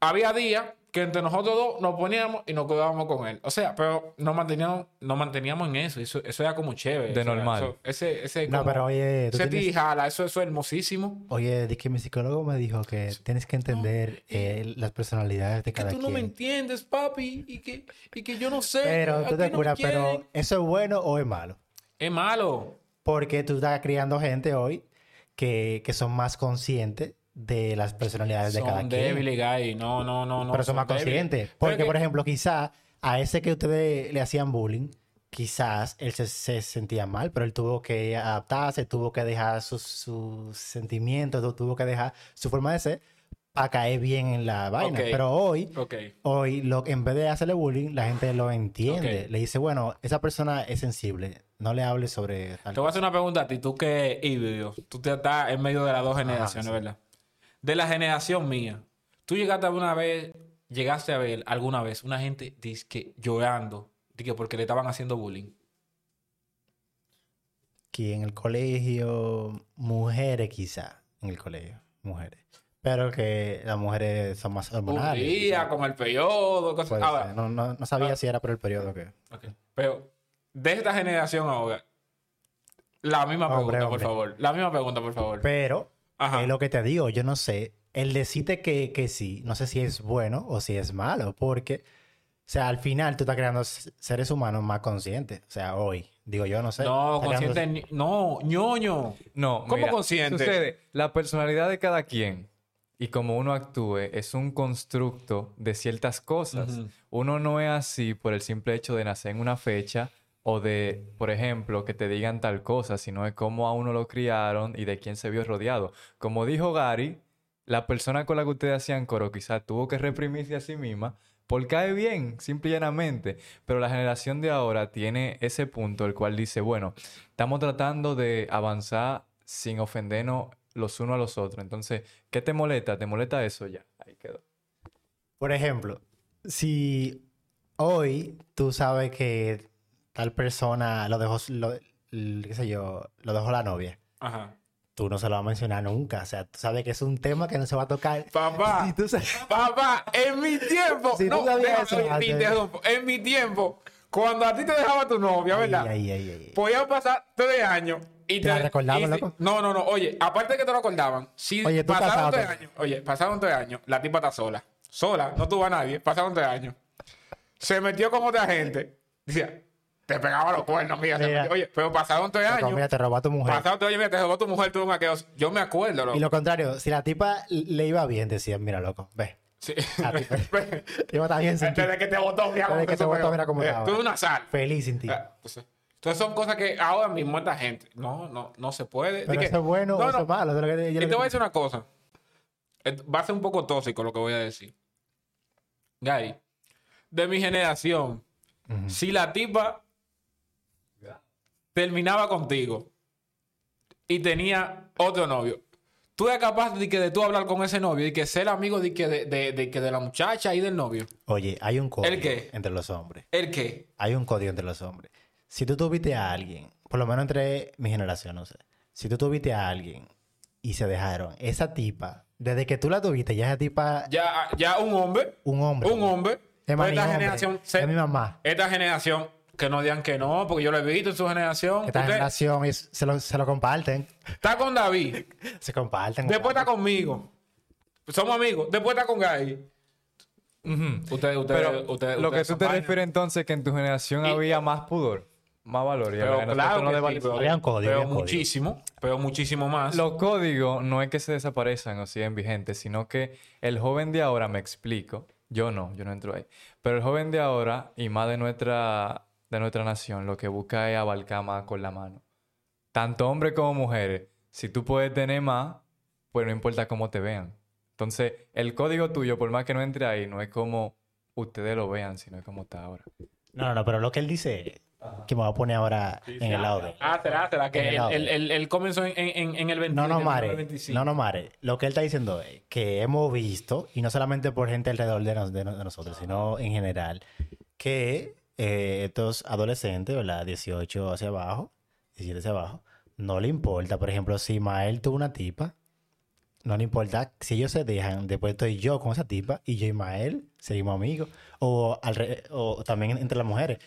había días que entre nosotros dos nos poníamos y nos cuidábamos con él. O sea, pero nos manteníamos, nos manteníamos en eso. Eso, eso era como chévere. De o sea, normal. eso- ese, ese No, como- pero oye, tú ese tienes- tijala, eso, eso es hermosísimo. Oye, di que mi psicólogo me dijo que tienes que entender eh, las personalidades de Que cada tú no me quien. entiendes, papi, y que, y que yo no sé. Pero tú te curas, pero ¿eso es bueno o es malo? Es malo. Porque tú estás criando gente hoy que, que son más conscientes de las personalidades de cada Son quien. débiles, Guy. No, no, no, no. pero son más conscientes. Porque, que- por ejemplo, quizá a ese que ustedes le hacían bullying, quizás él se, se sentía mal, pero él tuvo que adaptarse, tuvo que dejar sus, sus sentimientos, tu- tuvo que dejar su forma de ser para caer bien en la vaina. Pero hoy, hoy lo, en vez de hacerle bullying, la gente lo entiende. Le dice, bueno, esa persona es sensible, no le hables sobre tal Te voy a hacer una pregunta a ti. Tú que híbrido. Tú te estás en medio de las dos generaciones, sí. ¿verdad? De la generación mía. Tú llegaste alguna vez, llegaste a ver alguna vez una gente que llorando, que porque le estaban haciendo bullying. Aquí en el colegio, mujeres quizá, en el colegio, mujeres. Pero que las mujeres son más hormonales. día con el periodo, cosas. Puede Ahora, ser. No, no, no sabía si era por el periodo que... ok. Pero de esta generación ahora, la misma Hombre, pregunta, hombre. por favor. La misma pregunta, por favor. Pero, Ajá. es lo que te digo, yo no sé. El decirte que, que sí, no sé si es bueno o si es malo, porque, o sea, al final tú estás creando seres humanos más conscientes. O sea, hoy, digo yo, no sé. no, creando- consciente. ni- No, ñoño. No, ¿Cómo mira, consciente? Sucede, la personalidad de cada quien y como uno actúe es un constructo de ciertas cosas. Uno no es así por el simple hecho de nacer en una fecha o de, por ejemplo, que te digan tal cosa, sino de cómo a uno lo criaron y de quién se vio rodeado. Como dijo Gary, la persona con la que ustedes hacían coro quizás tuvo que reprimirse a sí misma por cae bien, simple y llanamente. Pero la generación de ahora tiene ese punto, el cual dice, bueno, estamos tratando de avanzar sin ofendernos los unos a los otros. Entonces, ¿qué te molesta? ¿Te molesta eso? Ya, ahí quedó. Por ejemplo, si hoy tú sabes que tal persona lo dejó, lo, qué sé yo, lo dejó la novia, Ajá. tú no se lo vas a mencionar nunca. O sea, tú sabes que es un tema que no se va a tocar. Papá. Y tú sabes- Papá, en mi tiempo. Si no, déjame, eso oye, te antes. interrumpo. En mi tiempo, cuando a ti te dejaba tu novia, ¿verdad? Ay, ay, ay. Podían pasar tres años y ¿Te recordaban, y loco? No, no, no. Oye, aparte de que te lo acordaban, si Oye, tú pasaron tres también. años, oye, pasaron tres años, la tipa está sola. Sola, no tuvo a nadie, pasaron tres años. Se metió con otra gente. Decía, te pegaba los cuernos, mira. Mira. metió. Oye, pero pasaron tres años. mira, te robó a tu mujer. Pasaron tres años, mira, te robó tu mujer, tuvo un aqueo. Yo me acuerdo, loco. Y lo contrario, si la tipa le iba bien, decían, mira, loco, ve. Sí. A ti, ti. Desde que te votó, mira Desde que te votó, mira cómo Eh, estaba. Tú una sal. Feliz sin ti. Ah, pues. Entonces son cosas que ahora mismo esta gente, no, no, no se puede. Pero que- eso es bueno no, o eso no. es malo. eso es lo que yo Y te voy a decir una cosa. Va a ser un poco tóxico lo que voy a decir. Gary, de mi generación, Ujú. si la tipa terminaba contigo y tenía otro novio, tú eres capaz de que de tú hablar con ese novio y que ser amigo de que de, de- de que de la muchacha y del novio. Oye, hay un código ¿El qué? entre los hombres. ¿El qué? Hay un código entre los hombres. Si tú tuviste a alguien, por lo menos entre mi generación, no sé. Si tú tuviste a alguien y se dejaron, esa tipa, desde que tú la tuviste, ya esa tipa, Ya, ya un hombre, un hombre. un hombre, Es esta hombre, generación, se- Es mi mamá. esta generación, que no digan que no, porque yo lo he visto en su generación. Esta Usted generación es- se, lo, se lo comparten. está con David, Se comparten. después está conmigo. Somos amigos, después está con Gary. Ujú. Ustedes, ustedes, Pero ustedes, lo que ustedes tú te refieres entonces que en tu generación Y- había más pudor, más valor. Pero claro no que sí, vale- pero, código. muchísimo, pero muchísimo más. Los códigos no es que se desaparezcan o siguen vigentes, sino que el joven de ahora, me explico, yo no, yo no entro ahí, pero el joven de ahora y más de nuestra, de nuestra nación, lo que busca es abarcar más con la mano. Tanto hombres como mujeres, si tú puedes tener más, pues no importa cómo te vean. Entonces, el código tuyo, por más que no entre ahí, no es como ustedes lo vean, sino es como está ahora. No, no, no, pero lo que él dice, que me voy a poner ahora en el audio. Ah, será, será que En el él comenzó en, en- en el 20, No, no, el Mare. 25. No, no, Mare. Lo que él está diciendo es que hemos visto, y no solamente por gente alrededor de, nos- de de nosotros, sino en general, que eh, estos adolescentes, ¿verdad? 18 hacia abajo, 17 hacia abajo, no le importa. Por ejemplo, si Ismael tuvo una tipa, no le importa si ellos se dejan, después estoy yo con esa tipa y yo y Ismael seguimos amigos. O, al re- o también entre las mujeres.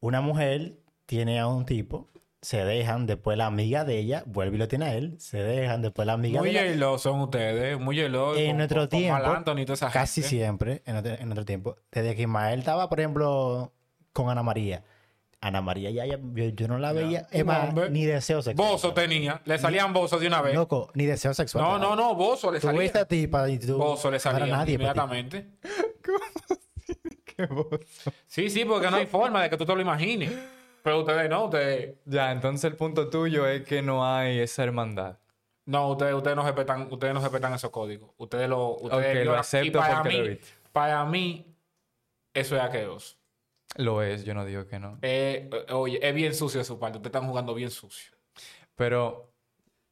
Una mujer tiene a un tipo, se dejan, después la amiga de ella vuelve y lo tiene a él, se dejan, después la amiga Muy de ella. hielo son ustedes, muy hielo. En nuestro tiempo, Anthony y toda esa Casi gente. siempre, en en otro tiempo. Desde que Ismael estaba, por ejemplo, con Ana María. Ana María ya, ya- yo, yo no la veía. Más, ni deseo sexual. Bozo tenía, le salían bozos de una vez. Loco, ni deseo sexual. No, no, no, bozo le Tú salía. ves a tipa y tú. Bozo le salía nadie para ti. inmediatamente. Qué bozo. Sí, sí, porque no hay forma de que tú te lo imagines. Pero ustedes no, ustedes. Ya, entonces el punto tuyo es que no hay esa hermandad. No, ustedes, ustedes no respetan, ustedes no respetan esos códigos. Ustedes lo, ustedes lo acepto y para porque mí, para mí, eso es asqueroso. Lo es, yo no digo que no. Eh, eh, oye, es bien sucio de su parte. Ustedes están jugando bien sucio. Pero,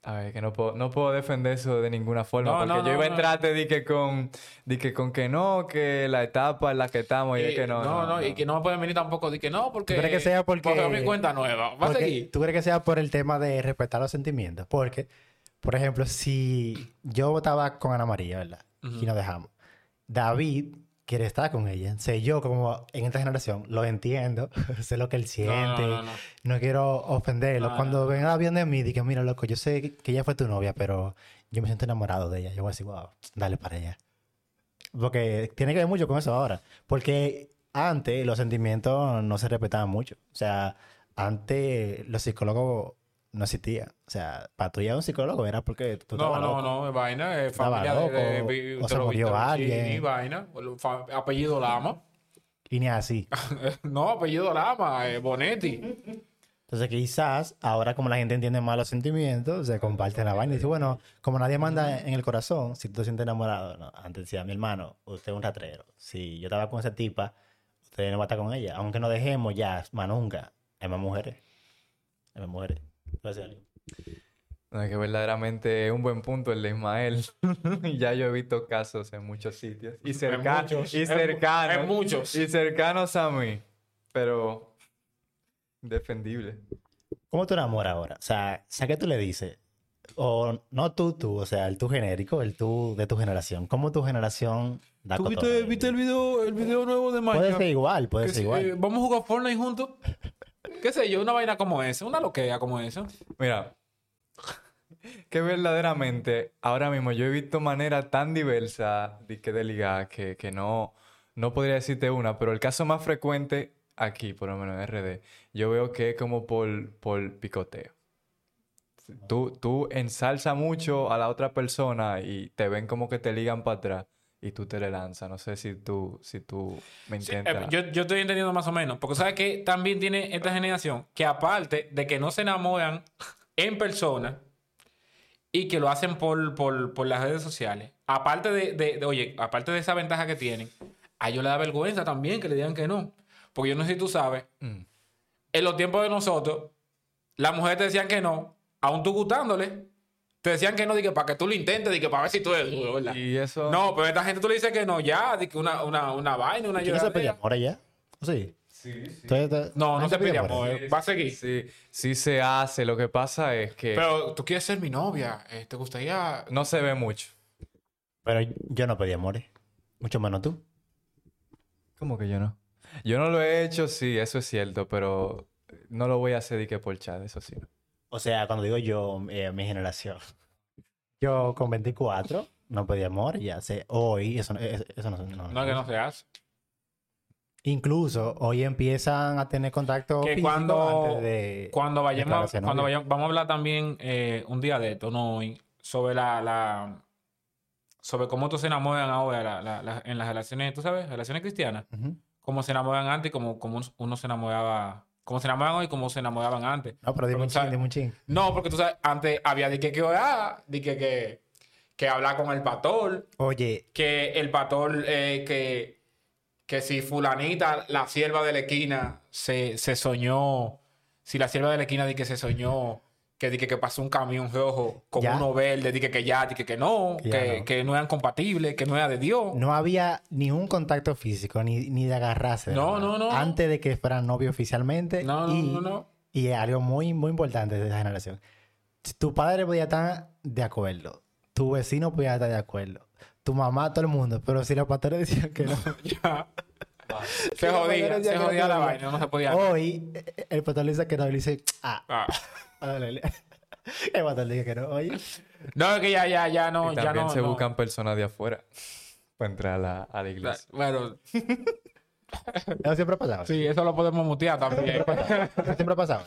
a ver, que no puedo, no puedo defender eso de ninguna forma. No, porque no, yo no, iba a entrarte di que con, di que con que no, que la etapa en la que estamos y, es que no. no, no, y que no me pueden venir tampoco de que no, porque. ¿Tú crees que sea porque- Porque mi cuenta nueva. Va a seguir. ¿Tú crees que sea por el tema de respetar los sentimientos? Porque, por ejemplo, si yo estaba con Ana María, ¿verdad? Y nos dejamos. David quiere estar con ella. Sé yo, como en esta generación, lo entiendo. sé lo que él siente. no, No, no. quiero ofenderlo. Cuando venga David de mí, diga, mira, loco, yo sé que ella fue tu novia, pero yo me siento enamorado de ella. Yo voy a decir, wow, dale para ella. Porque tiene que ver mucho con eso ahora. Porque antes los sentimientos no se respetaban mucho. O sea, antes los psicólogos no existían. O sea, para tú ir a un psicólogo era porque tú No, estabas no, loco. no, es vaina, es Estaba familia de, de- loco, de- o se murió alguien. Chini, vaina, apellido Lama. Y ni así. no, apellido Lama, eh, Bonetti. Entonces quizás ahora como la gente entiende más los sentimientos, se comparten la vaina y dice, bueno, como nadie manda en el corazón, si tú te sientes enamorado, no. Antes decía, mi hermano, usted es un ratrero. Si yo estaba con esa tipa, usted no va a estar con ella. Aunque nos dejemos ya, más nunca. Hay más mujeres. Hay más mujeres. ¿Puedo decir algo? No, es que verdaderamente es un buen punto el de Ismael. ya yo he visto casos en muchos sitios. Y cercanos. muchos, Y cercanos. en muchos. Y cercanos a mí. Pero. Defendible. ¿Cómo tú enamoras ahora? O sea, ¿sabes qué tú le dices? O no tú, tú, o sea, el tú genérico, el tú de tu generación. ¿Cómo tu generación da ¿Tú viste, viste el video, el video nuevo de Puede Minecraft? ser igual, puede Que ser si- igual. eh, Vamos a jugar Fortnite juntos. ¿Qué sé yo? Una vaina como esa, una loquea como esa. Mira. Que verdaderamente ahora mismo yo he visto maneras tan diversas de, que de ligar que, que no, no podría decirte una, pero el caso más frecuente aquí, por lo menos en RD, yo veo que es como por, por picoteo. Tú, tú ensalzas mucho a la otra persona y te ven como que te ligan para atrás y tú te le lanzas. No sé si tú, si tú me Sí, entiendes. eh, yo, yo estoy entendiendo más o menos. Porque sabes que también tiene esta generación que aparte de que no se enamoran en persona y que lo hacen por, por, por las redes sociales, aparte de, de- de- oye, aparte de esa ventaja que tienen, a ellos les da vergüenza también que le digan que no. Porque yo no sé si tú sabes, Mm. en los tiempos de nosotros, las mujeres te decían que no, aún tú gustándole, te decían que no, de que para que tú lo intentes, que para ver si tú eres duro, ¿verdad? Y eso... No, pero a esta gente tú le dices que no, ya, que una, una, una vaina, una ¿Quién no se pedía amor allá? Sí. Sí, sí. Entonces, No, no nadie se pide amor. Va a seguir. Sí, sí se hace. Lo que pasa es que Pero tú quieres ser mi novia. eh, ¿Te gustaría...? no se ve mucho. Pero yo no pedí amores. Mucho menos tú. ¿Cómo que yo no? Yo no lo he hecho, sí, eso es cierto, pero no lo voy a hacer de que por chat, eso sí. O sea, cuando digo yo, eh, mi generación. Yo con 24 no pedí amor, ya sé. Hoy, eso, no- eso, eso no, no- No, que no se hace. Incluso hoy empiezan a tener contacto Que cuando- antes de... Cuando vayamos, cuando vayamos, vamos a hablar también eh, un día de esto, no hoy, sobre la, la sobre cómo tú se enamoran ahora la- la- la- en las relaciones, tú sabes, relaciones cristianas, Ujú. cómo se enamoran antes y cómo, cómo uno se enamoraba, cómo se enamoran hoy y cómo se enamoraban antes. No, pero dime un ching, dime un ching. No, porque tú sabes, antes había de que, que orar, de que, que, que hablar con el pastor, Oye, que el pastor, eh, que, que si fulanita, la sierva de la esquina, se, se soñó, si la sierva de la esquina di que se soñó, que di que, que pasó un camión rojo con Ya. uno verde, di que, que ya, di que, que no, Que ya que, no. que no eran compatibles, que no era de Dios. no había ni un contacto físico, ni, ni de agarrarse. No, no, no. Antes de que fueran novio oficialmente. No, no, y no, no. y es algo muy, muy importante de esa generación. Tu padre podía estar de acuerdo, tu vecino podía estar de acuerdo, tu mamá, todo el mundo, pero si los pastores decían que no. Ya. Se jodía, se jodía la vaina, no se podía. Hoy, eh, el pastor le dice que no, le dice, ah, Ah. le dice que no. Oye, No, es que ya, ya, ya no, y ya también no. se no. buscan personas de afuera para entrar a la, a la iglesia. Bueno, eso siempre ha pasado. sí, eso lo podemos mutear también. Eso siempre ha pasado.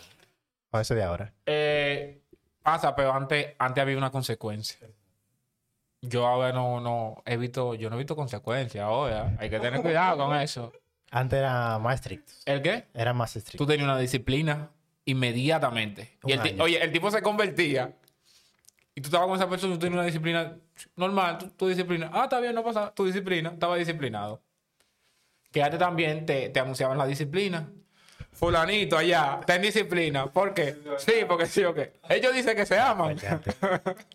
O eso de ahora. Eh, pasa, pero antes, antes había una consecuencia. Yo ahora no, no he visto, yo no he visto consecuencias ahora. Hay que tener cuidado con eso. Antes era más estricto. ¿El qué? Era más estricto. Tú tenías una disciplina inmediatamente. Y el oye, el tipo se convertía. Y tú estabas con esa persona tú tenías una disciplina normal, tu, tu disciplina. Ah, está bien, no pasa. Tu disciplina, estaba disciplinado. Que antes también te, te anunciaban la disciplina. Fulanito allá, está en disciplina. ¿Por qué? Sí, porque sí o qué. Ellos dicen que se aman.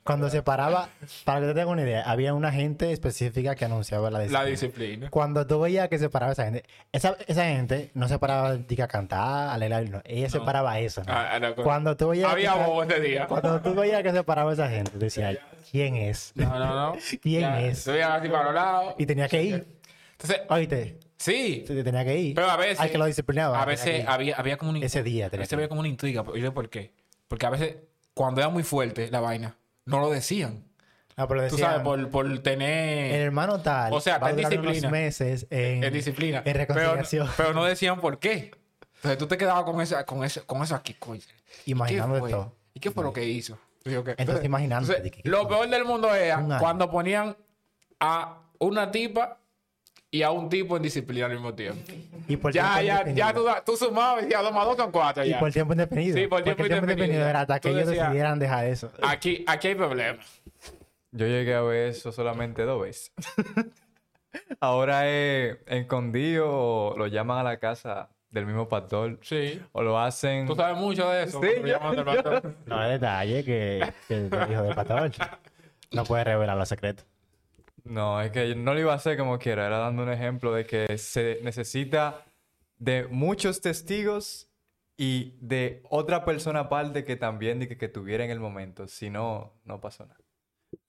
Cuando se paraba, para que te tengas una idea, había una gente específica que anunciaba la disciplina. La disciplina. Cuando tú veías que se paraba esa gente, esa, esa gente no se paraba a cantar, a leer, no. Ella se paraba a eso. ¿no? Ah, ah, no, Cuando tú veías Había que, bobo ese día. cuando tú veías que se paraba esa gente, tú decías, ¿quién es? No, no, no. ¿Quién Ya, es? Tú así para los lados. Y tenía que ir. Entonces, Oíste, sí. te- tenía que ir. Pero a veces. Hay que lo disciplinaba. A veces había, había como un. Ese día tenía Ese que había como una intriga. ¿Y yo por qué? Porque a veces, cuando era muy fuerte la vaina, no lo decían. No, pero Tú decían, sabes, por, por el tener. hermano tal O sea, a está en disciplina. meses en, en disciplina. en reconciliación. pero no decían por qué. Entonces tú te quedabas con esa, con esa, con eso aquí, coño. ¿Y Imaginando todo. ¿Y qué fue lo que hizo? Entonces, que- lo peor del mundo era cuando ponían a una tipa y a un tipo en disciplina al mismo tiempo. Y por Ya, tiempo ya, ya tú, sumabas y decías dos más dos son cuatro. Y Ya. por tiempo indefinido. Sí, por tiempo tiempo indefinido. era hasta que ellos decías- decidieran dejar eso. Aquí, aquí hay problemas. Yo llegué a ver eso solamente dos veces. Ahora es escondido o lo llaman a la casa del mismo pastor Sí. o lo hacen... Tú sabes mucho de eso. Sí, yo- llaman del pastor. No es detalle que, que el hijo del pastor no puede revelar los secretos. No, es que no lo iba a hacer como quiera. Era dando un ejemplo de que se necesita de muchos testigos y de otra persona aparte que también de que, que tuviera en el momento. Si no, no pasó nada.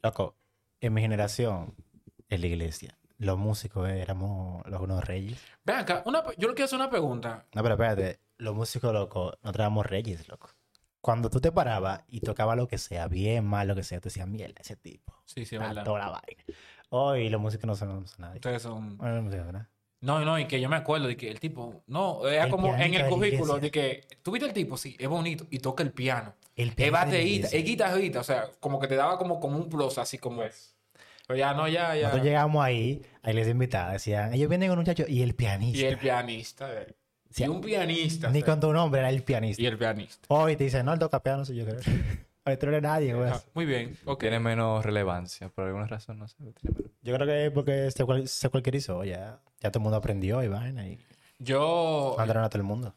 Loco, en mi generación, en la iglesia, los músicos éramos los unos reyes. Ven acá, una, yo le quiero hacer una pregunta. No, pero espérate, los músicos, loco, nosotros éramos reyes, loco. Cuando tú te parabas y tocabas lo que sea, bien, mal, lo que sea, tú decías, mierda, ese tipo. Sí, sí, verdad. toda la vaina. Hoy músicos no son, no son nadie. Ustedes son. No, no, y que yo me acuerdo de que el tipo. No, era El como en el la currículo de que. ¿Tú viste el tipo? Sí, es bonito y toca el piano. El Es la baterista, iglesia. es guitarrista, o sea, como que te daba como, como un plus, así como es. Pero ya no, ya, ya. Nosotros llegamos ahí, a la iglesia invitada, decían, ellos vienen con un muchacho y el pianista. Y el pianista. eh. Sí, y un pianista. Ni o sea, con tu nombre, era el pianista. Y el pianista. Hoy te dicen, no, él toca piano, soy yo creo. No eres nadie, güey. Ah, muy bien, ok. Tiene menos relevancia. Por alguna razón, no sé. Yo creo que es porque se, cual- se cualquierizó, ya. Ya todo el mundo aprendió y vaina y Yo, mandaron a todo el mundo.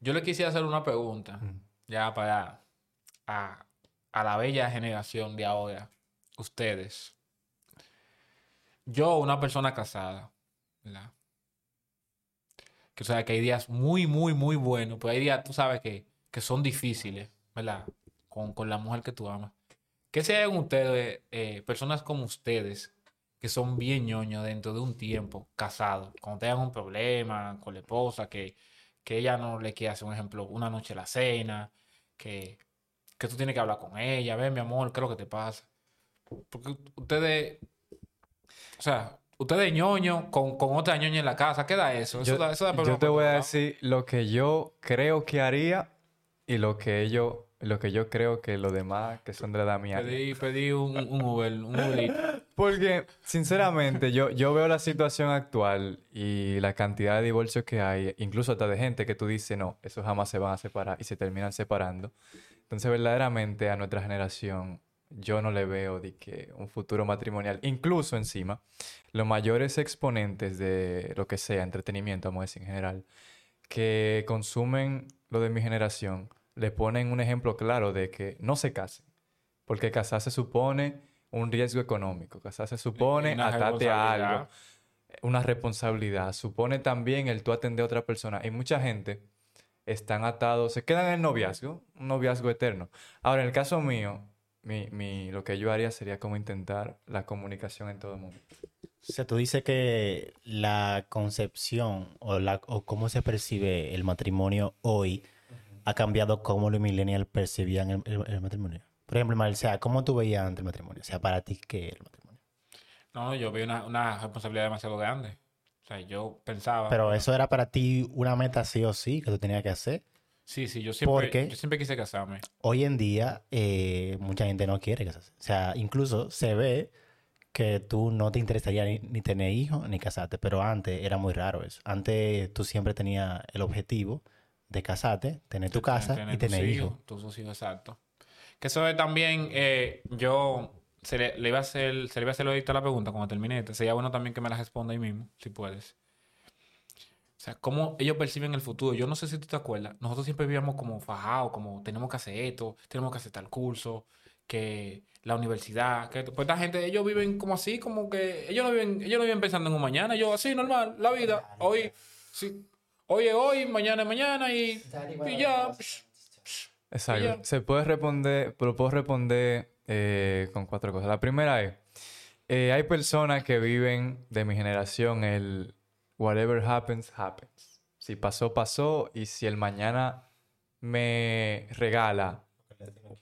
yo le quisiera hacer una pregunta. Ya para. A, a la bella generación de ahora. Ustedes. Yo, una persona casada, ¿verdad? Que o sea, que hay días muy, muy, muy buenos, pero hay días, tú sabes, que, que son difíciles, ¿verdad? Con, con la mujer que tú amas. ¿Qué serían ustedes, eh, personas como ustedes, que son bien ñoños dentro de un tiempo casados, cuando tengan un problema con la esposa, que, que ella no le quiere hacer un ejemplo, una noche la cena, que, que tú tienes que hablar con ella, ven mi amor, ¿qué es lo que te pasa? Porque ustedes, o sea, ustedes ñoño con, con otra ñoña en la casa, ¿qué da eso? Eso Yo, da, eso da yo te voy a decir lo que yo creo que haría y lo que ellos, lo que yo creo que los demás que son de la edad mía. Pedí, pedí un, un Uber, un Uber. Porque, sinceramente, yo, yo veo la situación actual y la cantidad de divorcios que hay, incluso hasta de gente que tú dices, no, esos jamás se van a separar y se terminan separando. Entonces, verdaderamente a nuestra generación, yo no le veo de que un futuro matrimonial, incluso encima, los mayores exponentes de lo que sea, entretenimiento, vamos a decir en general, que consumen lo de mi generación, le ponen un ejemplo claro de que no se casen. Porque casarse supone un riesgo económico, casarse supone Una atarte a algo, responsabilidad. una responsabilidad, supone también el tú atender a otra persona. Hay mucha gente están atados, se quedan en el noviazgo, un noviazgo eterno. Ahora, en el caso mío, mi, mi, lo que yo haría sería como intentar la comunicación en todo momento. O sea, tú dices que la concepción o, la, o cómo se percibe el matrimonio hoy ha cambiado cómo los millennials percibían el, el- el matrimonio. Por ejemplo, Mar, o sea, ¿cómo tú veías antes el matrimonio? O sea, para ti, ¿qué es el matrimonio? No, yo vi una, una responsabilidad demasiado grande. O sea, yo pensaba. Pero eso era para ti una meta sí o sí que tú tenías que hacer. Sí, sí, yo siempre, ¿Por qué? yo siempre quise casarme. Hoy en día, eh, mucha gente no quiere casarse. O sea, incluso se ve que tú no te interesaría ni, ni tener hijos ni casarte, pero antes era muy raro eso. Antes tú siempre tenías el objetivo de casarte, tener tu casa y tus tener hijos. Tus tus hijos, exacto. Que eso es también, eh, yo se le, le iba a hacer, se le iba a hacer ahorita la pregunta cuando termine. esta. Sería bueno también que me la responda ahí mismo, si puedes. O sea, cómo ellos perciben el futuro. Yo no sé si tú te acuerdas. Nosotros siempre vivíamos como fajados, como tenemos que hacer esto, tenemos que hacer tal curso, que la universidad, que pues esta gente, ellos viven como así, como que ellos no viven, ellos no viven pensando en un mañana, ellos así normal, la vida. Hoy, sí, hoy es hoy, mañana es mañana y, y ya. Exacto. ya. Se puede responder, pero puedo responder eh, con cuatro cosas. La primera es, eh, hay personas que viven de mi generación el whatever happens, happens. Si pasó, pasó. Y si el mañana me regala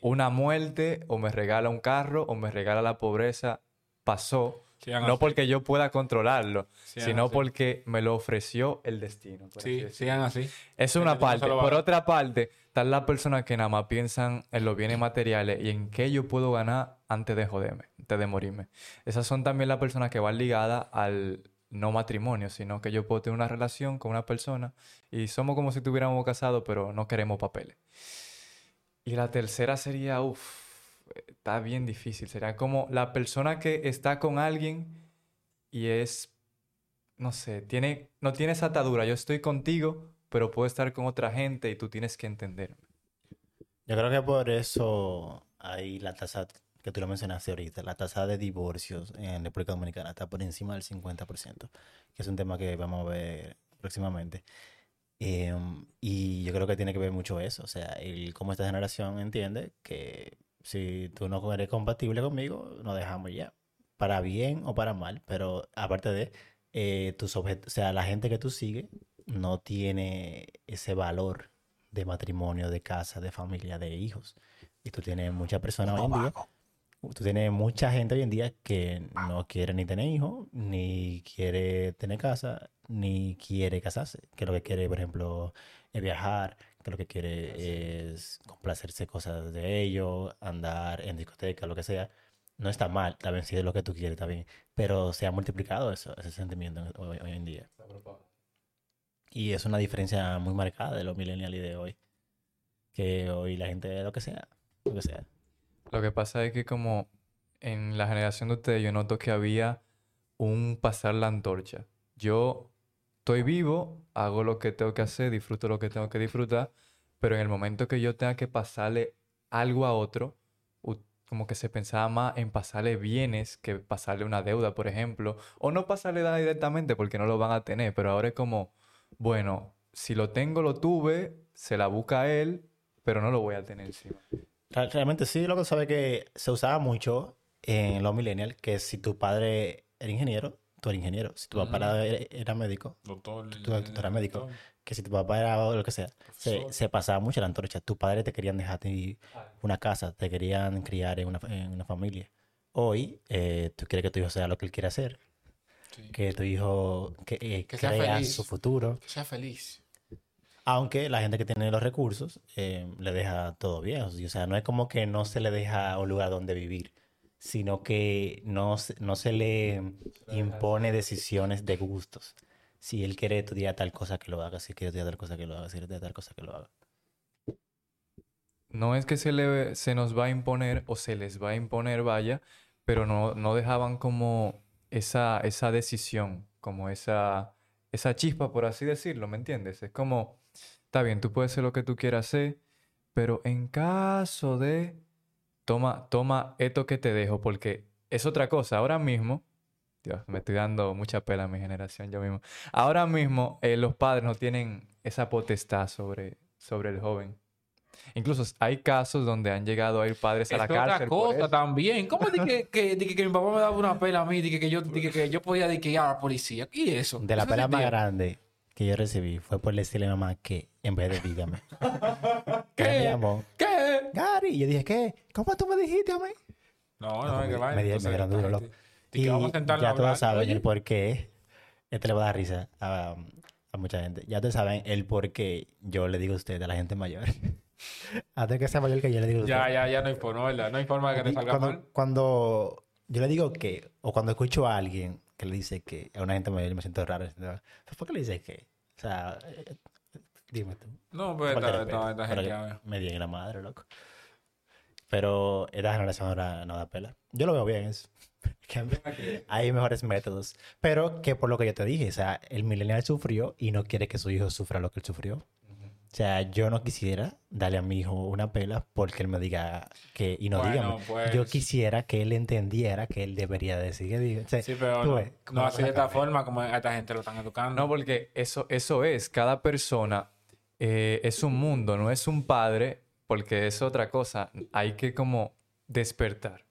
una muerte o me regala un carro o me regala la pobreza, pasó. No porque yo pueda controlarlo, sino así. porque me lo ofreció el destino. Sí, sigan así. Es una parte. Por otra parte, están las personas que nada más piensan en los bienes materiales y en qué yo puedo ganar antes de joderme, antes de morirme. Esas son también las personas que van ligadas al no matrimonio, sino que yo puedo tener una relación con una persona y somos como si estuviéramos casados, pero no queremos papeles. Y la tercera sería, uff, está bien difícil. Sería como la persona que está con alguien y es no sé, tiene, no tiene esa atadura. Yo estoy contigo, pero puedo estar con otra gente y tú tienes que entenderme. Yo creo que por eso hay la tasa que tú lo mencionaste ahorita, la tasa de divorcios en República Dominicana está por encima del 50%, que es un tema que vamos a ver próximamente. Em, y yo creo que tiene que ver mucho eso, o sea, el cómo esta generación entiende que si tú no eres compatible conmigo, nos dejamos ya, para bien o para mal, pero aparte de eh, tus objetos, o sea, la gente que tú sigues no tiene ese valor de matrimonio, de casa, de familia, de hijos. Y tú tienes muchas personas hoy en día, tú tienes mucha gente hoy en día que no quiere ni tener hijos, ni quiere tener casa, ni quiere casarse. Que lo que quiere, por ejemplo, es viajar, que lo que quiere es complacerse cosas de ellos, andar en discoteca, lo que sea. No está mal, bien, si es lo que tú quieres, está bien. Pero se ha multiplicado eso, ese sentimiento en- hoy, hoy en día. Y es una diferencia muy marcada de los millennials y de hoy. Que hoy la gente, lo que sea, lo que sea. Lo que pasa es que como en la generación de ustedes yo noto que había un pasar la antorcha. Yo estoy vivo, hago lo que tengo que hacer, disfruto lo que tengo que disfrutar, pero en el momento que yo tenga que pasarle algo a otro, como que se pensaba más en pasarle bienes que pasarle una deuda, por ejemplo, o no pasarle nada directamente porque no lo van a tener, pero ahora es como, bueno, si lo tengo, lo tuve, se la busca él, pero no lo voy a tener encima. Real- Realmente sí, lo que sabe que se usaba mucho en los millennials, que si tu padre era ingeniero, tú eres ingeniero. Si tu papá era, era médico, Doctor, tú, tú eras médico. doctor. Que si tu papá era lo que sea, se, pasaba mucho la antorcha. Tus padres te querían dejar una casa, te querían criar en una, en una familia. Hoy, eh, tú quieres que tu hijo sea lo que él quiere hacer, Sí. que tu hijo que, eh, Que crea feliz. su futuro. Que sea feliz. Aunque la gente que tiene los recursos eh, le deja todo bien. O sea, no es como que no se le deja un lugar donde vivir, sino que no, no se le impone decisiones de gustos. Si él quiere estudiar tal cosa, que lo haga. Si quiere estudiar tal cosa, que lo haga. Si quiere estudiar tal cosa, que lo haga. No es que se, le, se nos va a imponer o se les va a imponer, vaya, pero no, no dejaban como esa, esa decisión, como esa, esa chispa, por así decirlo, ¿me entiendes? Es como, está bien, tú puedes hacer lo que tú quieras hacer, pero en caso de, toma, toma esto que te dejo, porque es otra cosa. Ahora mismo, Dios, me estoy dando mucha pela a mi generación yo mismo. Ahora mismo eh, los padres no tienen esa potestad sobre, sobre el joven. Incluso hay casos donde han llegado a ir padres a la Es que otra cárcel. por cosa eso. también. ¿Cómo di que, que, que, que mi papá me daba una pela a mí? Di que, que yo, di que, que yo podía di que ir a la policía. ¿Y eso? De la ¿Eso pela más grande que yo recibí fue por decirle a mi mamá que en vez de dígame. ¿Qué? ¿Qué? Me llamó. ¿Qué? Gary. Y yo dije, ¿qué? ¿Cómo tú me dijiste a mí? No, No, no, que vaya. me me dieron duro, loco. a ya todos saben el por qué. Este le va a dar risa a, a mucha gente. Ya todos saben el por qué yo le digo a usted, a la gente mayor. Antes que sea mayor que yo le digo a usted. Ya, ya, ya no hay forma, ¿verdad? No hay forma de que te Y salga mal. cuando, cuando yo le digo que, o cuando escucho a alguien que le dice que a una gente mayor me siento raro, ¿no? ¿por qué le dices que? O sea, eh, dime tú. No, pues esta, esta, esta gente, que a ver. me digan la madre, loco. Pero esta generación ahora no da pela. Yo lo veo bien eso. Hay mejores métodos. Pero que por lo que yo te dije, o sea, el millennial sufrió y no quiere que su hijo sufra lo que él sufrió. O sea, yo no quisiera darle a mi hijo una pela porque él me diga que, y no Bueno, dígame. pues- Yo quisiera que él entendiera que él debería decir que diga. O sea, Sí, pero tú no, ves así de esta forma como a esta gente lo están educando. No, porque eso, eso es, cada persona eh, es un mundo, no es un padre, porque es otra cosa. Hay que como despertar,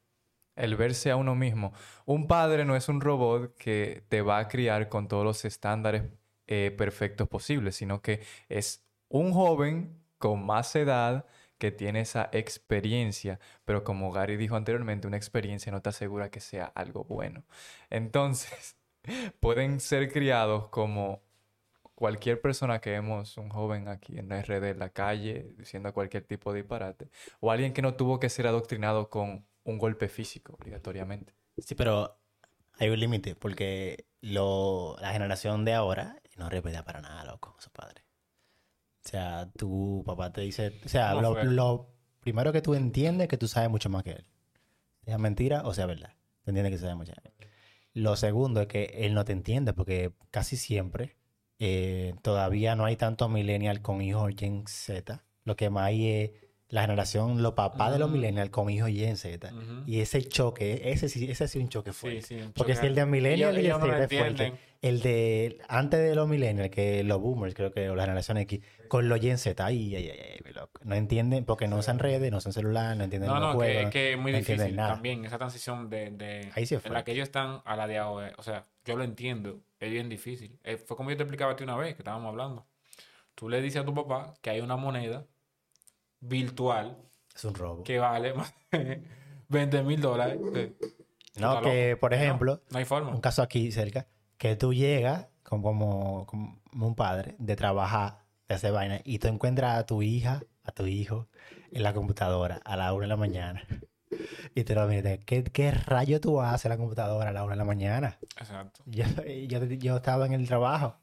el verse a uno mismo. Un padre no es un robot que te va a criar con todos los estándares eh, perfectos posibles, sino que es un joven con más edad que tiene esa experiencia, pero como Gary dijo anteriormente, una experiencia no te asegura que sea algo bueno. Entonces, pueden ser criados como cualquier persona que vemos, un joven aquí en la RD, en la calle, diciendo cualquier tipo de disparate, o alguien que no tuvo que ser adoctrinado con un golpe físico, obligatoriamente. Sí, pero hay un límite porque lo, la generación de ahora no respeta para nada, loco, a su padre. O sea, tu papá te dice, o sea, ¿Cómo lo, lo primero que tú entiendes es que tú sabes mucho más que él. Sea mentira o sea verdad. Entiendes que sabes mucho más que él. Lo segundo es que él no te entiende porque casi siempre eh, todavía no hay tantos millennials con hijos Gen Z. Lo que más hay es la generación, los papás de los Mm. millennials con hijos Gen Z. Ujú. Y ese choque, ese sí, ese sí es un choque fuerte. Sí, sí, un Porque choque. si el de millennial y el no Z es fuerte. de antes de los millennials, que los boomers, creo que, o la generación X, con los Gen Z, ay, ay, ay. No entienden porque no usan redes, no usan celular, no entienden No, los no, que, juegos. que es muy no difícil también esa transición de, de Ahí sí es en la que ellos están a la de ahora. O sea, yo lo entiendo, es bien difícil. Eh, fue como yo te explicaba a ti una vez que estábamos hablando. Tú le dices a tu papá que hay una moneda virtual Es un robo. que vale más de 20 mil dólares. No, está que, loco. por ejemplo, no hay forma. un caso aquí cerca, que tú llegas como, como, como un padre de trabajar, de hacer vaina, y tú encuentras a tu hija, a tu hijo, en la computadora a la una de la mañana. Y te lo miras, ¿qué, ¿qué rayo tú haces en la computadora a la una de la mañana? Exacto. Yo, yo, yo estaba en el trabajo,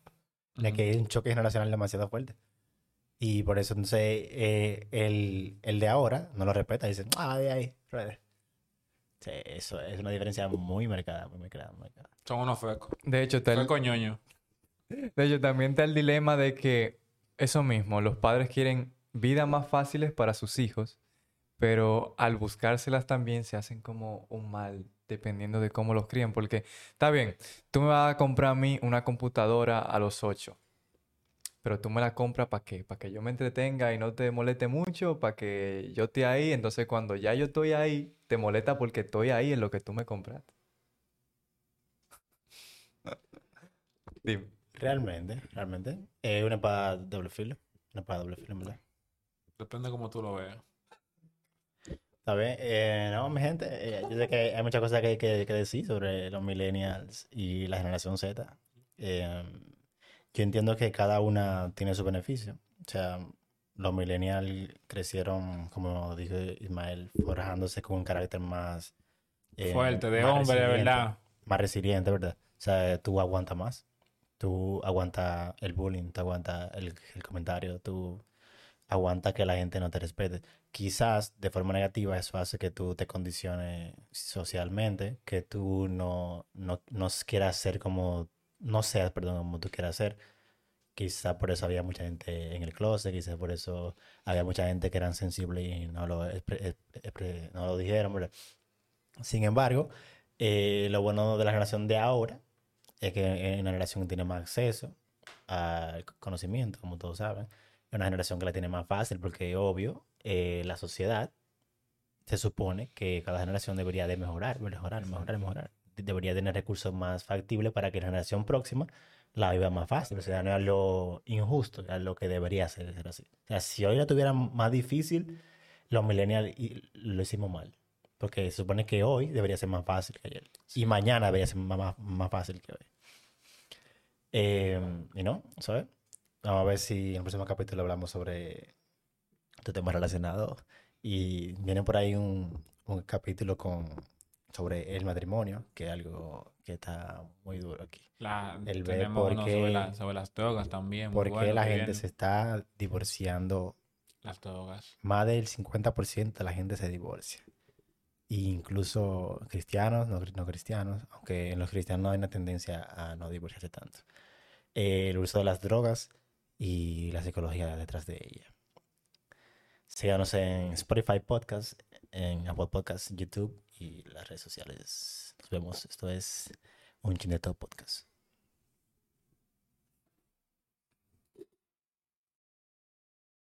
de Ujú. que un choque generacional demasiado fuerte. Y por eso, entonces, eh, el, el de ahora no lo respeta. Dice, ah, de ahí, redes. Sí, eso es una diferencia muy marcada, muy marcada, muy marcada. Son unos fecos. De hecho, está el- Feco ñoño. De hecho, también está el dilema de que eso mismo, los padres quieren vidas más fáciles para sus hijos, pero al buscárselas también se hacen como un mal, dependiendo de cómo los crían. Porque, está bien, tú me vas a comprar a mí una computadora a los 8, pero tú me la compras para qué? Para que yo me entretenga y no te moleste mucho, para que yo esté ahí. Entonces, cuando ya yo estoy ahí, te molesta porque estoy ahí en lo que tú me compraste. Dime. Realmente, realmente. Es una espada de doble filo. Una espada de doble filo, en verdad. Depende cómo tú lo veas. Está bien. Eh, no, mi gente, eh, yo sé que hay muchas cosas que hay que, que decir sobre los millennials y la generación Z. Eh, yo entiendo que cada una tiene su beneficio. O sea, los millennials crecieron, como dijo Ismael, forjándose con un carácter más... eh, Fuerte, de más hombre, de verdad. Más resiliente, ¿verdad? O sea, tú aguantas más. Tú aguantas el bullying, tú aguantas el, el comentario, tú aguantas que la gente no te respete. Quizás de forma negativa eso hace que tú te condiciones socialmente, que tú no, no, no quieras ser como, no seas, perdón, como tú quieras ser. Quizás por eso había mucha gente en el closet, quizás por eso había mucha gente que eran sensibles y no lo, expre- no lo dijeron, ¿verdad? Sin embargo, eh, lo bueno de la generación de ahora es que es una generación que tiene más acceso al conocimiento, como todos saben. es una generación que la tiene más fácil porque, obvio, eh, la sociedad se supone que cada generación debería de mejorar, mejorar, mejorar, mejorar. Debería tener recursos más factibles para que la generación próxima la viva más fácil. O sea, no es lo injusto, es lo que debería ser, ser así. O sea, si hoy la tuvieran más difícil, los millennials lo hicimos mal. Porque se supone que hoy debería ser más fácil que ayer. Y mañana debería ser más, más, fácil que hoy. Eh, y no, ¿sabes? Vamos a ver si en el próximo capítulo hablamos sobre tu tema relacionado. Y viene por ahí un, un capítulo con, sobre el matrimonio, que es algo que está muy duro aquí. La, El ver por qué- sobre, la- sobre las drogas también. bueno la gente se está divorciando, Las drogas. más del 50% de la gente se divorcia. Y incluso cristianos, no, no cristianos, aunque en los cristianos hay una tendencia a no divorciarse tanto. Eh, el uso de las drogas y la psicología detrás de ella. Síganos en Spotify Podcast, en Apple Podcast, YouTube y las redes sociales. Nos vemos. Esto es un Chineto Podcast.